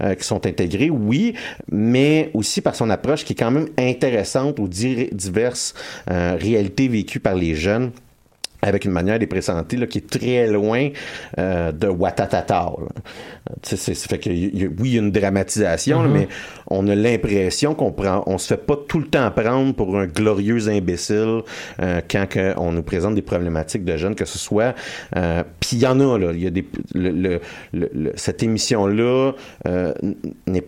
euh, qui sont intégrés, oui, mais aussi par son approche qui est quand même intéressante aux di- diverses euh, réalités vécues par les jeunes avec une manière de les présenter là, qui est très loin euh, de Watatata. Euh, c'est- fait que y- y- oui, il y a une dramatisation, là, mais on a l'impression qu'on prend, on se fait pas tout le temps prendre pour un glorieux imbécile euh, quand que on nous présente des problématiques de jeunes, que ce soit. euh, Puis il y en a là, il y a des le, le- le- cette émission là n'est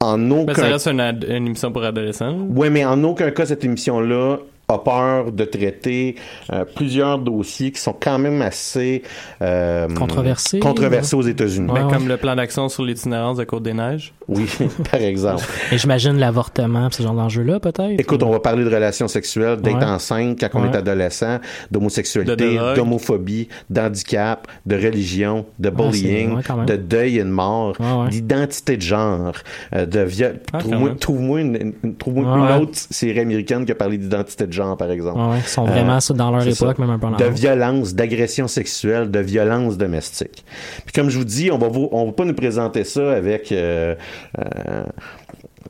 en Ben, aucun ça reste une émission pour adolescents. oui, mais en aucun cas, cette émission-là a peur de traiter euh, plusieurs dossiers qui sont quand même assez euh, Controversés, controversés aux États-Unis. Ouais, Ben, ouais. Comme le plan d'action sur l'itinérance de Côte-des-Neiges. Oui, par exemple. Et j'imagine l'avortement, ce genre d'enjeu-là, peut-être. Écoute, on va parler de relations sexuelles, d'être Ouais. enceinte quand on est adolescent, d'homosexualité, d'homophobie, d'handicap, de religion, de Ah, bullying, de deuil et de mort, Ouais, ouais. d'identité de genre, euh, de viol. Ah, Trouve-moi une, une- Ouais, une ouais. autre série américaine qui a parlé d'identité de genre, par exemple. Ouais, ils sont vraiment Euh, dans leur époque, ça. même un peu en de violence, d'agression sexuelle, de violence domestique. Puis comme je vous dis, on va vous, on va pas nous présenter ça avec euh, euh,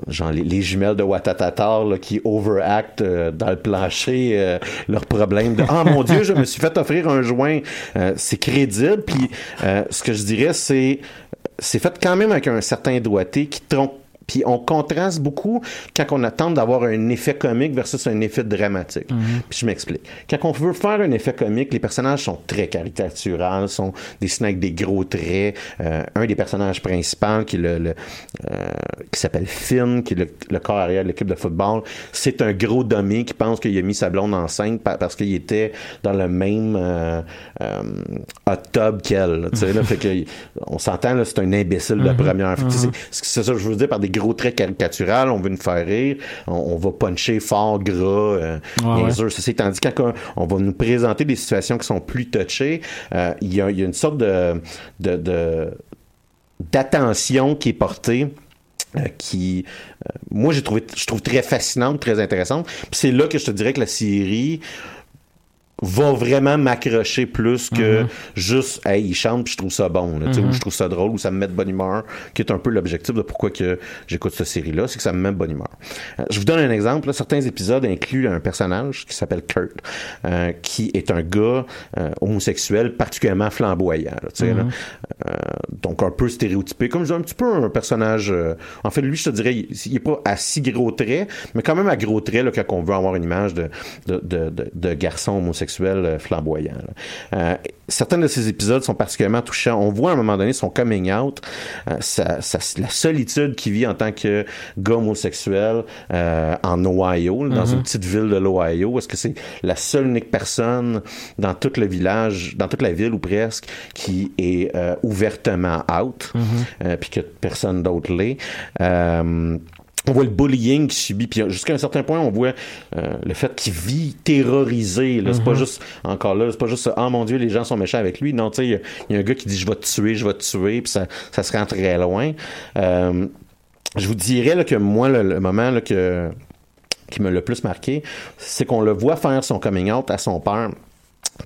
genre les, les jumelles de Watatata là, qui overact euh, dans le plancher euh, leurs problèmes de ah mon dieu je me suis fait offrir un joint Euh, c'est crédible puis ce que je dirais c'est c'est fait quand même avec un certain doigté qui trompe puis on contraste beaucoup quand on attend d'avoir un effet comique versus un effet dramatique. Puis je m'explique. Quand on veut faire un effet comique, les personnages sont très caricaturaux, sont dessinés avec des gros traits. Euh, un des personnages principaux, qui le, le, euh, qui s'appelle Finn, qui est le, le corps arrière de l'équipe de football, c'est un gros dummy qui pense qu'il a mis sa blonde enceinte pa- parce qu'il était dans le même euh, euh, hot tub qu'elle. là, tu sais, là. fait que on s'entend là, c'est un imbécile de première. Tu sais, c'est c'est ça que je veux dire par des gros traits caricaturaux. On veut nous faire rire. On, on va puncher fort, gras, euh, Ouais. Ceci tandis quand on, va nous présenter des situations qui sont plus touchées, euh, il y, a, il y a une sorte de, de, de- d'attention qui est portée euh, qui euh, moi j'ai trouvé je trouve très fascinante très intéressante c'est là que je te dirais que la série va vraiment m'accrocher plus que juste hey il chante puis je trouve ça bon là, tu sais, ou je trouve ça drôle ou ça me met de bonne humeur qui est un peu l'objectif de pourquoi que j'écoute cette série là c'est que ça me met de bonne humeur Euh, je vous donne un exemple là. certains épisodes incluent un personnage qui s'appelle Kurt euh, qui est un gars euh, homosexuel particulièrement flamboyant là, tu sais, là. Euh, donc un peu stéréotypé comme un petit peu un personnage euh, en fait lui je te dirais il, est pas à si gros traits mais quand même à gros traits là, quand on veut avoir une image de, de, de, garçon homosexuel euh, flamboyant. Certains de ces épisodes sont particulièrement touchants. On voit à un moment donné son coming out euh, sa, sa- la solitude qu'il vit en tant que gars homosexuel euh, en Ohio dans une petite ville de l'Ohio. Est-ce que c'est la seule unique personne dans tout le village dans toute la ville ou presque qui est euh, ouvertement out euh, puis que personne d'autre l'est? Euh, on voit le bullying qu'il subit, puis jusqu'à un certain point, on voit euh, le fait qu'il vit terrorisé. Là, c'est pas juste encore là, c'est pas juste ah mon Dieu, les gens sont méchants avec lui. Non, tu sais, il y a- il y, a un gars qui dit je vais te tuer, je vais te tuer, puis ça, ça se rend très loin. Euh, je vous dirais là, que moi, le, le moment là, que qui me l'a le plus marqué, c'est qu'on le voit faire son coming out à son père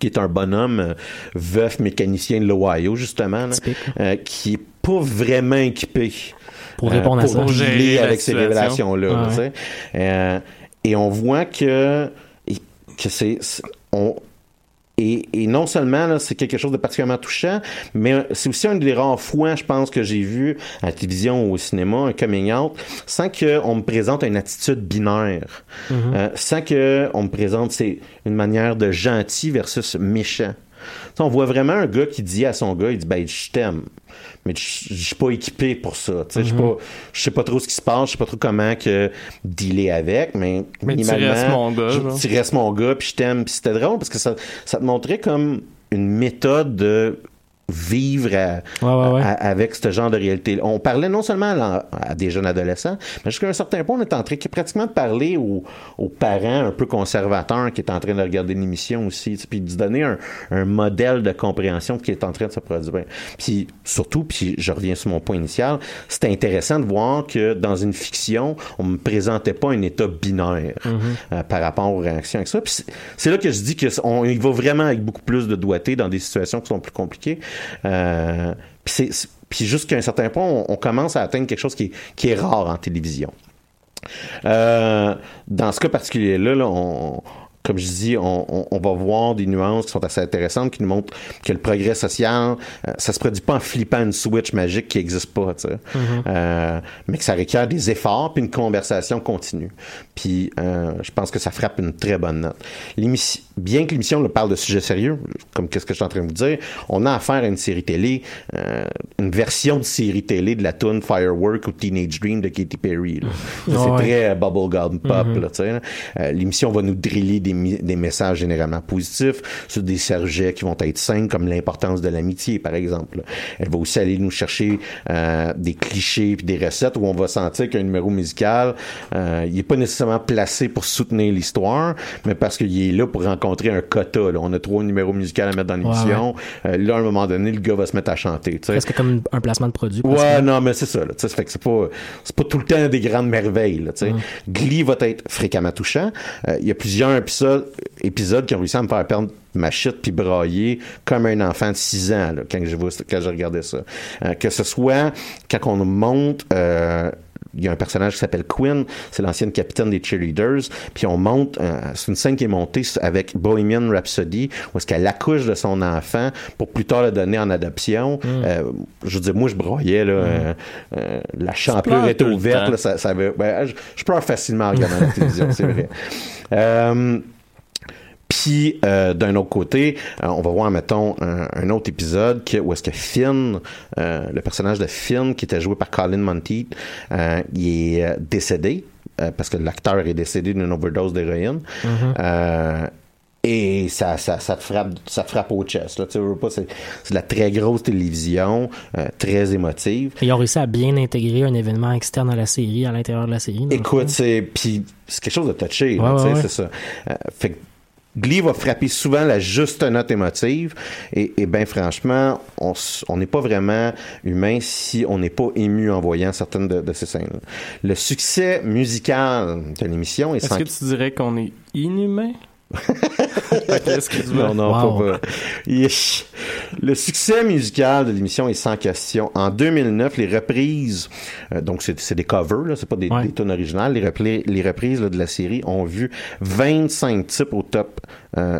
qui est un bonhomme euh, veuf mécanicien de l'Ohio, justement, là, euh, qui est pas vraiment équipé Pour répondre à pour ça. Pour gérer avec ces révélations-là. là, Ouais. tu sais. Euh, et on voit que, que c'est, on, et, et non seulement là, c'est quelque chose de particulièrement touchant, mais c'est aussi un des rares fois, je pense, que j'ai vu à la télévision ou au cinéma, un coming out, sans qu'on me présente une attitude binaire, Euh, sans qu'on me présente c'est une manière de gentil versus méchant. On voit vraiment un gars qui dit à son gars, il dit, ben, je t'aime. Mais je suis pas équipé pour ça. Je pas- je sais pas trop ce qui se passe, je sais pas trop comment que dealer avec, mais, Mais tu minimalement, restes mon gars, je- genre. tu restes mon gars, puis je t'aime. Puis c'était drôle parce que ça, ça te montrait comme une méthode de vivre à- Ouais, ouais, ouais. à- avec ce genre de réalité. On parlait non seulement à, à des jeunes adolescents, mais jusqu'à un certain point, on est en train pratiquement de parler aux, aux parents un peu conservateurs qui est en train de regarder l'émission aussi, puis de donner un, un modèle de compréhension qui est en train de se produire. Puis surtout, puis je reviens sur mon point initial, c'était intéressant de voir que dans une fiction, on me présentait pas un état binaire euh, par rapport aux réactions avec ça. Puis c'est- c'est là que je dis que c- on y va vraiment avec beaucoup plus de doigté dans des situations qui sont plus compliquées. Euh, puis jusqu'à un certain point, on, commence à atteindre quelque chose qui est, rare en télévision. Euh, dans ce cas particulier-là, là, on, comme je dis, on, on- on va voir des nuances qui sont assez intéressantes, qui nous montrent que le progrès social, euh, ça se produit pas en flippant une switch magique qui n'existe pas, tu sais. Euh, mais que ça requiert des efforts puis une conversation continue. Puis euh, je pense que ça frappe une très bonne note. Bien que l'émission parle de sujets sérieux, comme qu'est-ce que je suis en train de vous dire, on a affaire à une série télé, une version de série télé de la tune Firework ou Teenage Dream de Katy Perry. C'est Ouais. très bubblegum pop. tu sais. Euh, L'émission va nous driller des, des messages généralement positifs sur des sujets qui vont être simples, comme l'importance de l'amitié, par exemple. Elle va aussi aller nous chercher euh, des clichés puis des recettes où on va sentir qu'un numéro musical, euh, il est pas nécessairement placé pour soutenir l'histoire, mais parce qu'il est là pour rencontrer un quota. là. On a trois numéros musicaux à mettre dans l'émission. Euh, là, à un moment donné, le gars va se mettre à chanter. Presque comme un placement de produit. Ouais, non, mais c'est ça. Là, fait que c'est pas, c'est pas tout le temps des grandes merveilles. Là, tu sais. Glee va être fréquemment touchant. Euh, Il y a plusieurs épisodes, épisodes qui ont réussi à me faire perdre ma shit puis brailler comme un enfant de 6 ans là, quand je vois quand je regardais ça. Euh, que ce soit quand on nous montre euh, il y a un personnage qui s'appelle Quinn, c'est l'ancienne capitaine des cheerleaders, puis on monte, euh, c'est une scène qui est montée avec Bohemian Rhapsody, où est-ce qu'elle accouche de son enfant pour plus tard le donner en adoption. Euh, je veux dire, moi, je broyais, là, euh, la champlure était ouverte, là, ça, ça avait- ben, je, je pleure facilement en regardant la télévision, c'est vrai. Puis euh, d'un autre côté, euh, on va voir, mettons, un, un autre épisode que, où est-ce que Finn, euh, le personnage de Finn, qui était joué par Colin Monteith, il est décédé parce que l'acteur est décédé d'une overdose d'héroïne. Euh, et ça, ça, ça te frappe, ça te frappe au chest. Là, tu sais, veux pas, c'est, de la très grosse télévision, très émotive. Et Ils ont réussi à bien intégrer un événement externe à la série, à l'intérieur de la série. Écoute, c'est puis c'est quelque chose de touché, Ouais, c'est ça. Fait que Glee va frapper souvent la juste note émotive et, et ben franchement, on n'est pas vraiment humain si on n'est pas ému en voyant certaines de, de ces scènes. Le succès musical de l'émission est, Est-ce sans que tu dirais qu'on est inhumain? excuse-moi. non, non, Wow. pas, pas. Le succès musical de l'émission est sans question. En 2009, les reprises, euh, donc c'est des covers, là, c'est pas des, Ouais. des tunes originales, les, reprises là, de la série ont vu 25 titres au top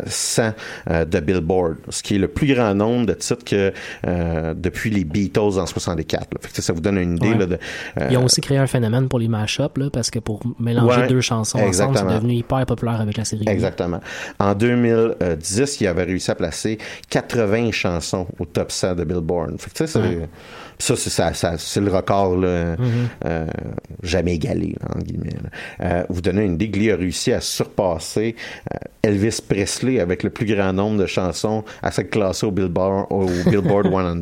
100 euh, de Billboard, ce qui est le plus grand nombre de titres que euh, depuis les Beatles en 64. là. Fait que ça, ça vous donne une idée Ouais. là, de... euh, Ils ont aussi créé un phénomène pour les mash-ups, là, parce que pour mélanger Ouais, deux chansons ensemble, exactement. c'est devenu hyper populaire avec la série. Exactement. En 2010, il avait réussi à placer 80 chansons au top 100 de Billboard. Fait que, sais, c'est- ça, c'est ça, ça- c'est le record là, euh, jamais égalé, là, en guillemets. là. Euh, vous donnez une idée, Glee a réussi à surpasser euh, Elvis Presley avec le plus grand nombre de chansons à s'être classé au Billboard, au Billboard 100.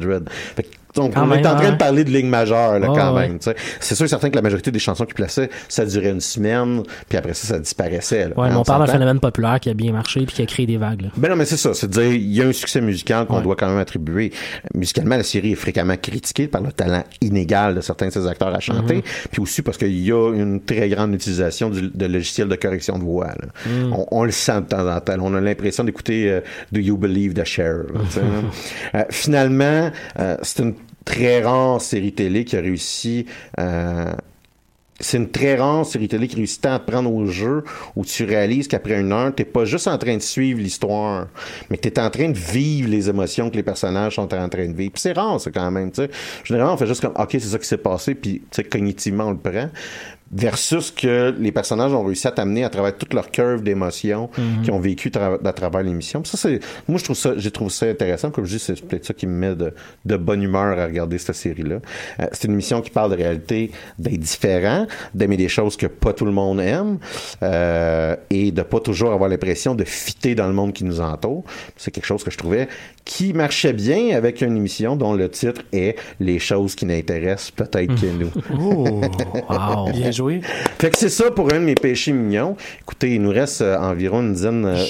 Fait que, donc, Quand on même, est en train ouais. de parler de ligne majeure, là, Ouais, quand ouais. même. tu sais. C'est sûr et certain que la majorité des chansons qu'ils plaçaient, ça durait une semaine, puis après ça, ça disparaissait. là. Ouais, mais Hein, on parle d'un phénomène populaire qui a bien marché puis qui a créé des vagues. là. Ben non, mais c'est ça. C'est de dire, il y a un succès musical qu'on Ouais. doit quand même attribuer. Musicalement, la série est fréquemment critiquée par le talent inégal de certains de ses acteurs à chanter, puis aussi parce qu'il y a une très grande utilisation du- de logiciels de correction de voix. là. On, on le sent de temps en temps. On a l'impression d'écouter euh, Do You Believe sais, hein. Euh, finalement, euh, c'est une très rare série télé qui a réussi euh, c'est une très rare série télé qui réussit à te prendre au jeu où tu réalises qu'après une heure, t'es pas juste en train de suivre l'histoire, mais que t'es en train de vivre les émotions que les personnages sont en train de vivre. C'est rare, ça, quand même, tu sais. Généralement, on fait juste comme, OK, c'est ça qui s'est passé, puis, tu sais, cognitivement, on le prend versus que les personnages ont réussi à t'amener à travers toute leur curve d'émotions qu'ils ont vécu tra- à travers l'émission. Ça, c'est, moi, je trouve ça, j'ai trouvé ça intéressant. Comme je dis, c'est peut-être ça qui me met de, de bonne humeur à regarder cette série-là. Euh, c'est une émission qui parle de réalité, d'être différent, d'aimer des choses que pas tout le monde aime, euh, et de pas toujours avoir l'impression de fitter dans le monde qui nous entoure. C'est quelque chose que je trouvais qui marchait bien avec une émission dont le titre est Les choses qui n'intéressent peut-être que nous. Oh, wow. Bien joué. Fait que c'est ça pour un de mes péchés mignons. Écoutez, il nous reste euh, environ une dizaine, euh,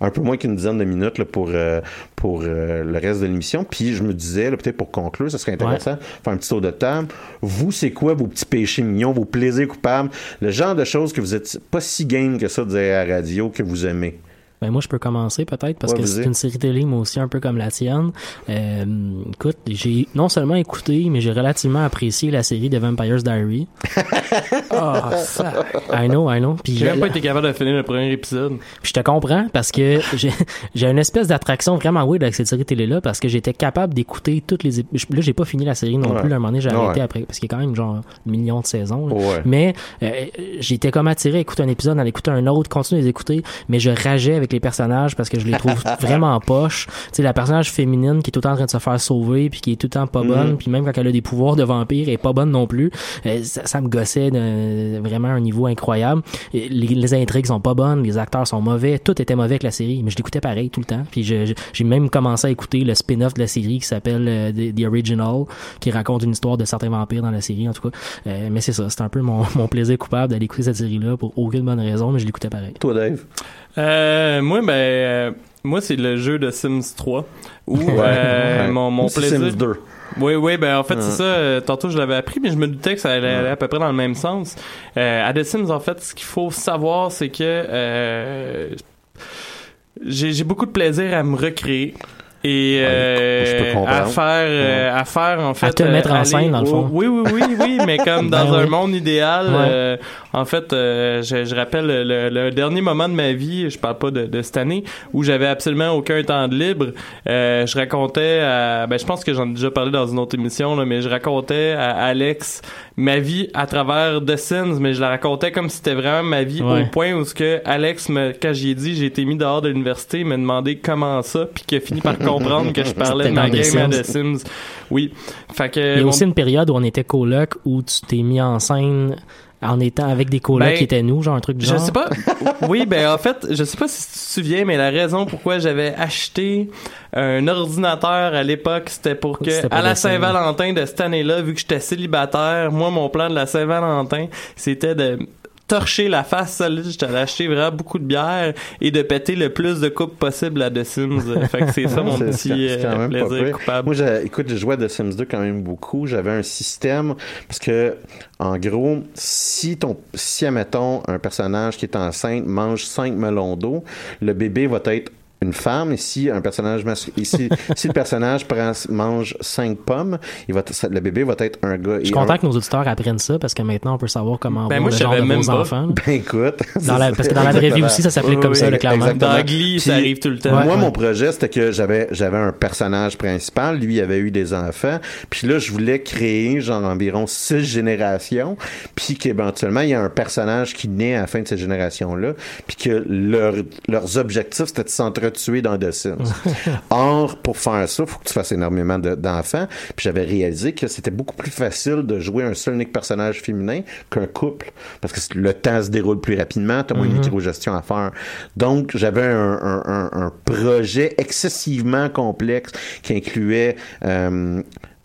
un peu moins qu'une dizaine de minutes là, pour euh, pour le reste de l'émission. Puis je me disais, peut-être pour conclure, ça serait intéressant, faire un petit tour de table. Vous, c'est quoi vos petits péchés mignons, vos plaisirs coupables, le genre de choses que vous êtes pas si game que ça de dire à la radio que vous aimez? Ben moi, je peux commencer peut-être parce Ouais, que c'est une série télé, moi aussi, un peu comme la tienne. Euh, écoute, j'ai non seulement écouté, mais j'ai relativement apprécié la série de Vampire's Diary. Ah, ça. I know, I know. Puis J'ai même pas été capable de finir le premier épisode. Puis je te comprends parce que j'ai j'ai une espèce d'attraction vraiment weird avec cette série télé là parce que j'étais capable d'écouter toutes les ép- là j'ai pas fini la série non Ouais. plus à un moment donné j'ai arrêté Ouais. après parce qu'il y a quand même genre millions de saisons là. Ouais. mais euh, j'étais comme attiré à écouter un épisode à écouter un autre continuer à les écouter mais je rageais avec les personnages parce que je les trouve vraiment poches. Tu sais la personnage féminine qui est tout le temps en train de se faire sauver puis qui est tout le temps pas bonne puis même quand elle a des pouvoirs de vampire elle est pas bonne non plus. Euh, ça, ça me gossait de, vraiment à un niveau incroyable. Les, les intrigues sont pas bonnes les acteurs sont mauvais tout était mauvais avec la série mais je l'écoutais pareil tout le temps. Puis j'ai même commencé à écouter le spin-off de la série qui s'appelle euh, The, The Original qui raconte une histoire de certains vampires dans la série en tout cas. Euh, mais c'est ça c'est un peu mon, mon plaisir coupable d'aller écouter cette série là pour aucune bonne raison mais je l'écoutais pareil. Toi, Dave? Euh, moi, ben, euh, moi, c'est le jeu de Sims 3. Où, euh, Ouais. mon, plaisir. Sims 2. Oui, oui, ben en fait, Ouais. c'est ça. euh, tantôt, je l'avais appris, mais je me doutais que ça allait aller à peu près dans le même sens. Euh, à The Sims, en fait, ce qu'il faut savoir, c'est que euh, j'ai beaucoup de plaisir à me recréer. Et euh, je peux comprendre. à faire euh, à faire en fait te euh, mettre en aller- scène, dans le fond. oui oui oui oui mais comme dans Ben un oui. monde idéal Ouais. euh, en fait euh, je, je rappelle le, le dernier moment de ma vie je parle pas de, de cette année où j'avais absolument aucun temps de libre euh, je racontais à, ben je pense que j'en ai déjà parlé dans une autre émission là, mais je racontais à Alex ma vie à travers The Sims mais je la racontais comme si c'était vraiment ma vie Ouais. au point où ce que Alex me quand j'y ai dit j'ai été mis dehors de l'université il m'a demandé comment ça puis qu'il a fini par comprendre que je parlais de ma game à Sims. The Sims oui fait que il y a aussi une période où on était coloc où tu t'es mis en scène en étant avec des colocs Ben, qui étaient nous genre un truc du Je genre sais pas. Oui, ben en fait, je sais pas si tu te souviens, mais la raison pourquoi j'avais acheté un ordinateur à l'époque, c'était pour que à la. Saint-Valentin de cette année-là, vu que j'étais célibataire, moi mon plan de la Saint-Valentin, c'était de torcher la face solide, j'étais allé acheter vraiment beaucoup de bière et de péter le plus de coupes possible à The Sims. fait que c'est ça mon petit euh, plaisir coupable. Moi, écoute, j'ai joué à The Sims 2 quand même beaucoup. J'avais un système parce que, en gros, si ton, si admettons un personnage qui est enceinte mange 5 melons d'eau, le bébé va être une femme et si un personnage et si, si le personnage prend, mange 5 pommes, il va le bébé va être un gars. je suis content un- que nos auditeurs apprennent ça parce que maintenant on peut savoir comment Ben, moi, le je genre de savais même vos pas. enfants là. Ben écoute, Dans la- parce que dans la vraie vie aussi, ça s'applique comme ça, là, clairement. exactement. Dans Glee, ça Puis, arrive tout le temps. Ouais, Moi, ouais. mon projet, c'était que j'avais j'avais un personnage principal. Lui, il avait eu des enfants. Puis là, je voulais créer genre environ six générations. Puis qu'éventuellement, il y a un personnage qui naît à la fin de cette génération-là. Puis que leur, leurs objectifs, c'était de s'entretuer dans The Sims. Or, pour faire ça, il faut que tu fasses énormément de- d'enfants. Puis j'avais réalisé que c'était beaucoup plus facile de jouer un seul unique personnage féminin qu'un couple. Parce que le temps se déroule plus rapidement, tu as moins de micro-gestion à faire. Donc, j'avais un, un- un- un projet excessivement complexe qui incluait euh,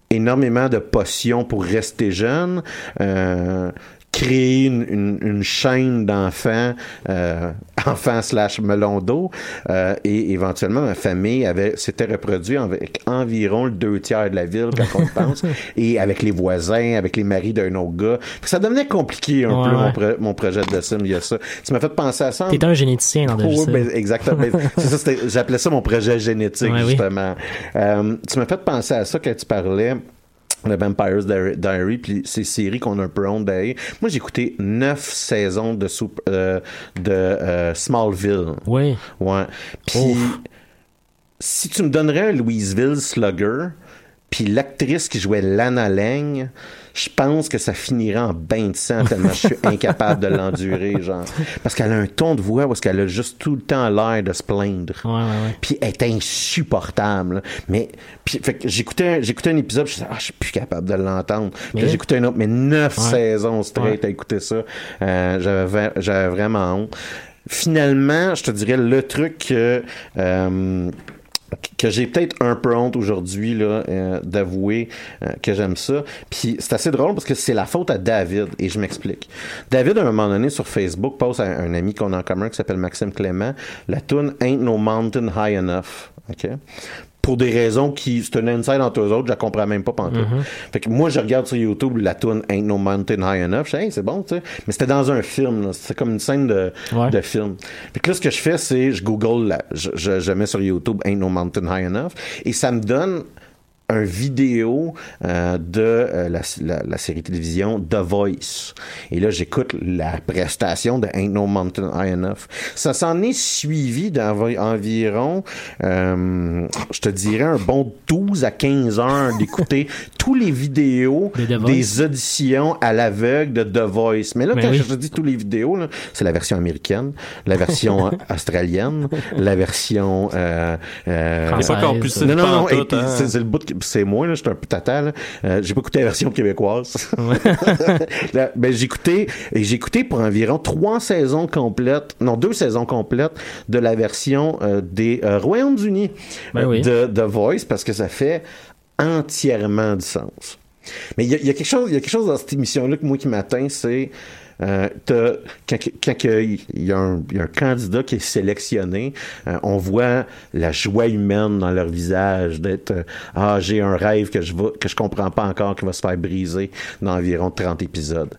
énormément de potions pour rester jeune. Euh, créer une, une, une chaîne d'enfants, euh, enfants slash melon d'eau, euh, et éventuellement ma famille avait s'était reproduit avec environ le deux tiers de la ville quand on pense, et avec les voisins, avec les maris d'un autre gars. Ça devenait compliqué un Ouais, peu ouais. mon, pro- mon projet de sim, il y a ça. Tu m'as fait penser à ça. T'es un généticien dans Oh, oui, ben, exactement. Ben, c'est ça, c'était- j'appelais ça mon projet génétique, Ouais, oui. justement. Euh, tu m'as fait penser à ça quand tu parlais le Vampire's Diary, puis ces séries qu'on a un peu honte d'ailleurs. Moi, j'ai écouté neuf saisons de, euh, de euh, Smallville. Oui. Ouais. Puis, si tu me donnerais un Louisville Slugger, puis l'actrice qui jouait Lana Lang, je pense que ça finirait en bain de sang tellement je suis incapable de l'endurer, genre. Parce qu'elle a un ton de voix où est-ce qu'elle a juste tout le temps l'air de se plaindre. Ouais, ouais, ouais. Puis elle est insupportable. là. Mais puis fait que j'écoutais j'écoutais un épisode, je disais ah je suis plus capable de l'entendre. Puis j'écoutais un autre, mais neuf saisons straight à écouter ça. Euh, j'avais va- j'avais vraiment honte. Finalement, je te dirais le truc que euh, que j'ai peut-être un peu honte aujourd'hui là euh, d'avouer euh, que j'aime ça. Puis c'est assez drôle parce que c'est la faute à David et je m'explique. David à un moment donné sur Facebook poste à un ami qu'on a en commun qui s'appelle Maxime Clément la tune Ain't No Mountain High Enough. OK? Pour des raisons qui c'est un inside entre eux autres, je la comprends même pas pantoute. Fait que moi je regarde sur YouTube la tune Ain't No Mountain High Enough, je dis hey, c'est bon, tu sais. Mais c'était dans un film, c'était comme une scène de, Ouais. de film. Fait que là ce que je fais c'est je google la- je, je, je mets sur YouTube Ain't No Mountain High Enough et ça me donne un vidéo euh, de euh, la, la, la série télévision The Voice. Et là, j'écoute la prestation de Ain't No Mountain High Enough. Ça s'en est suivi d'environ, euh, je te dirais, un bon 12 à 15 heures d'écouter tous les vidéos des auditions à l'aveugle de The Voice. Mais là, Mais quand oui. je te dis tous les vidéos, là, c'est la version américaine, la version australienne, la version... Euh, euh. C'est pas encore plus non, non, non, hein. c'est c'est le bout, c'est moi, là, j'étais un peu tata, là. Euh, j'ai pas écouté la version québécoise. Là, ben, j'ai écouté, et j'ai écouté pour environ trois saisons complètes, non, deux saisons complètes de la version euh, des euh, Royaumes-Unis Ben oui. de The Voice parce que ça fait entièrement du sens. Mais il y, y a quelque chose, il y a quelque chose dans cette émission-là que moi qui m'atteint, c'est euh, quand, il y, a un, il y a un candidat qui est sélectionné, euh, on voit la joie humaine dans leur visage d'être euh, ah j'ai un rêve que je va, que je comprends pas encore qui va se faire briser dans environ 30 épisodes,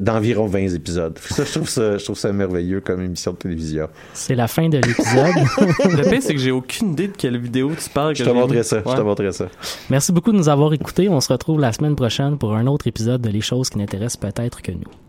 d'environ 20 épisodes. Ça je trouve ça je trouve ça merveilleux comme émission de télévision. C'est la fin de l'épisode. Le pire, c'est que j'ai aucune idée de quelle vidéo tu parles. Je que te j'ai montrerai ça, je te montrerai ça. Merci beaucoup de nous avoir écoutés. On se retrouve la semaine prochaine pour un autre épisode de Les choses qui n'intéressent peut-être que nous.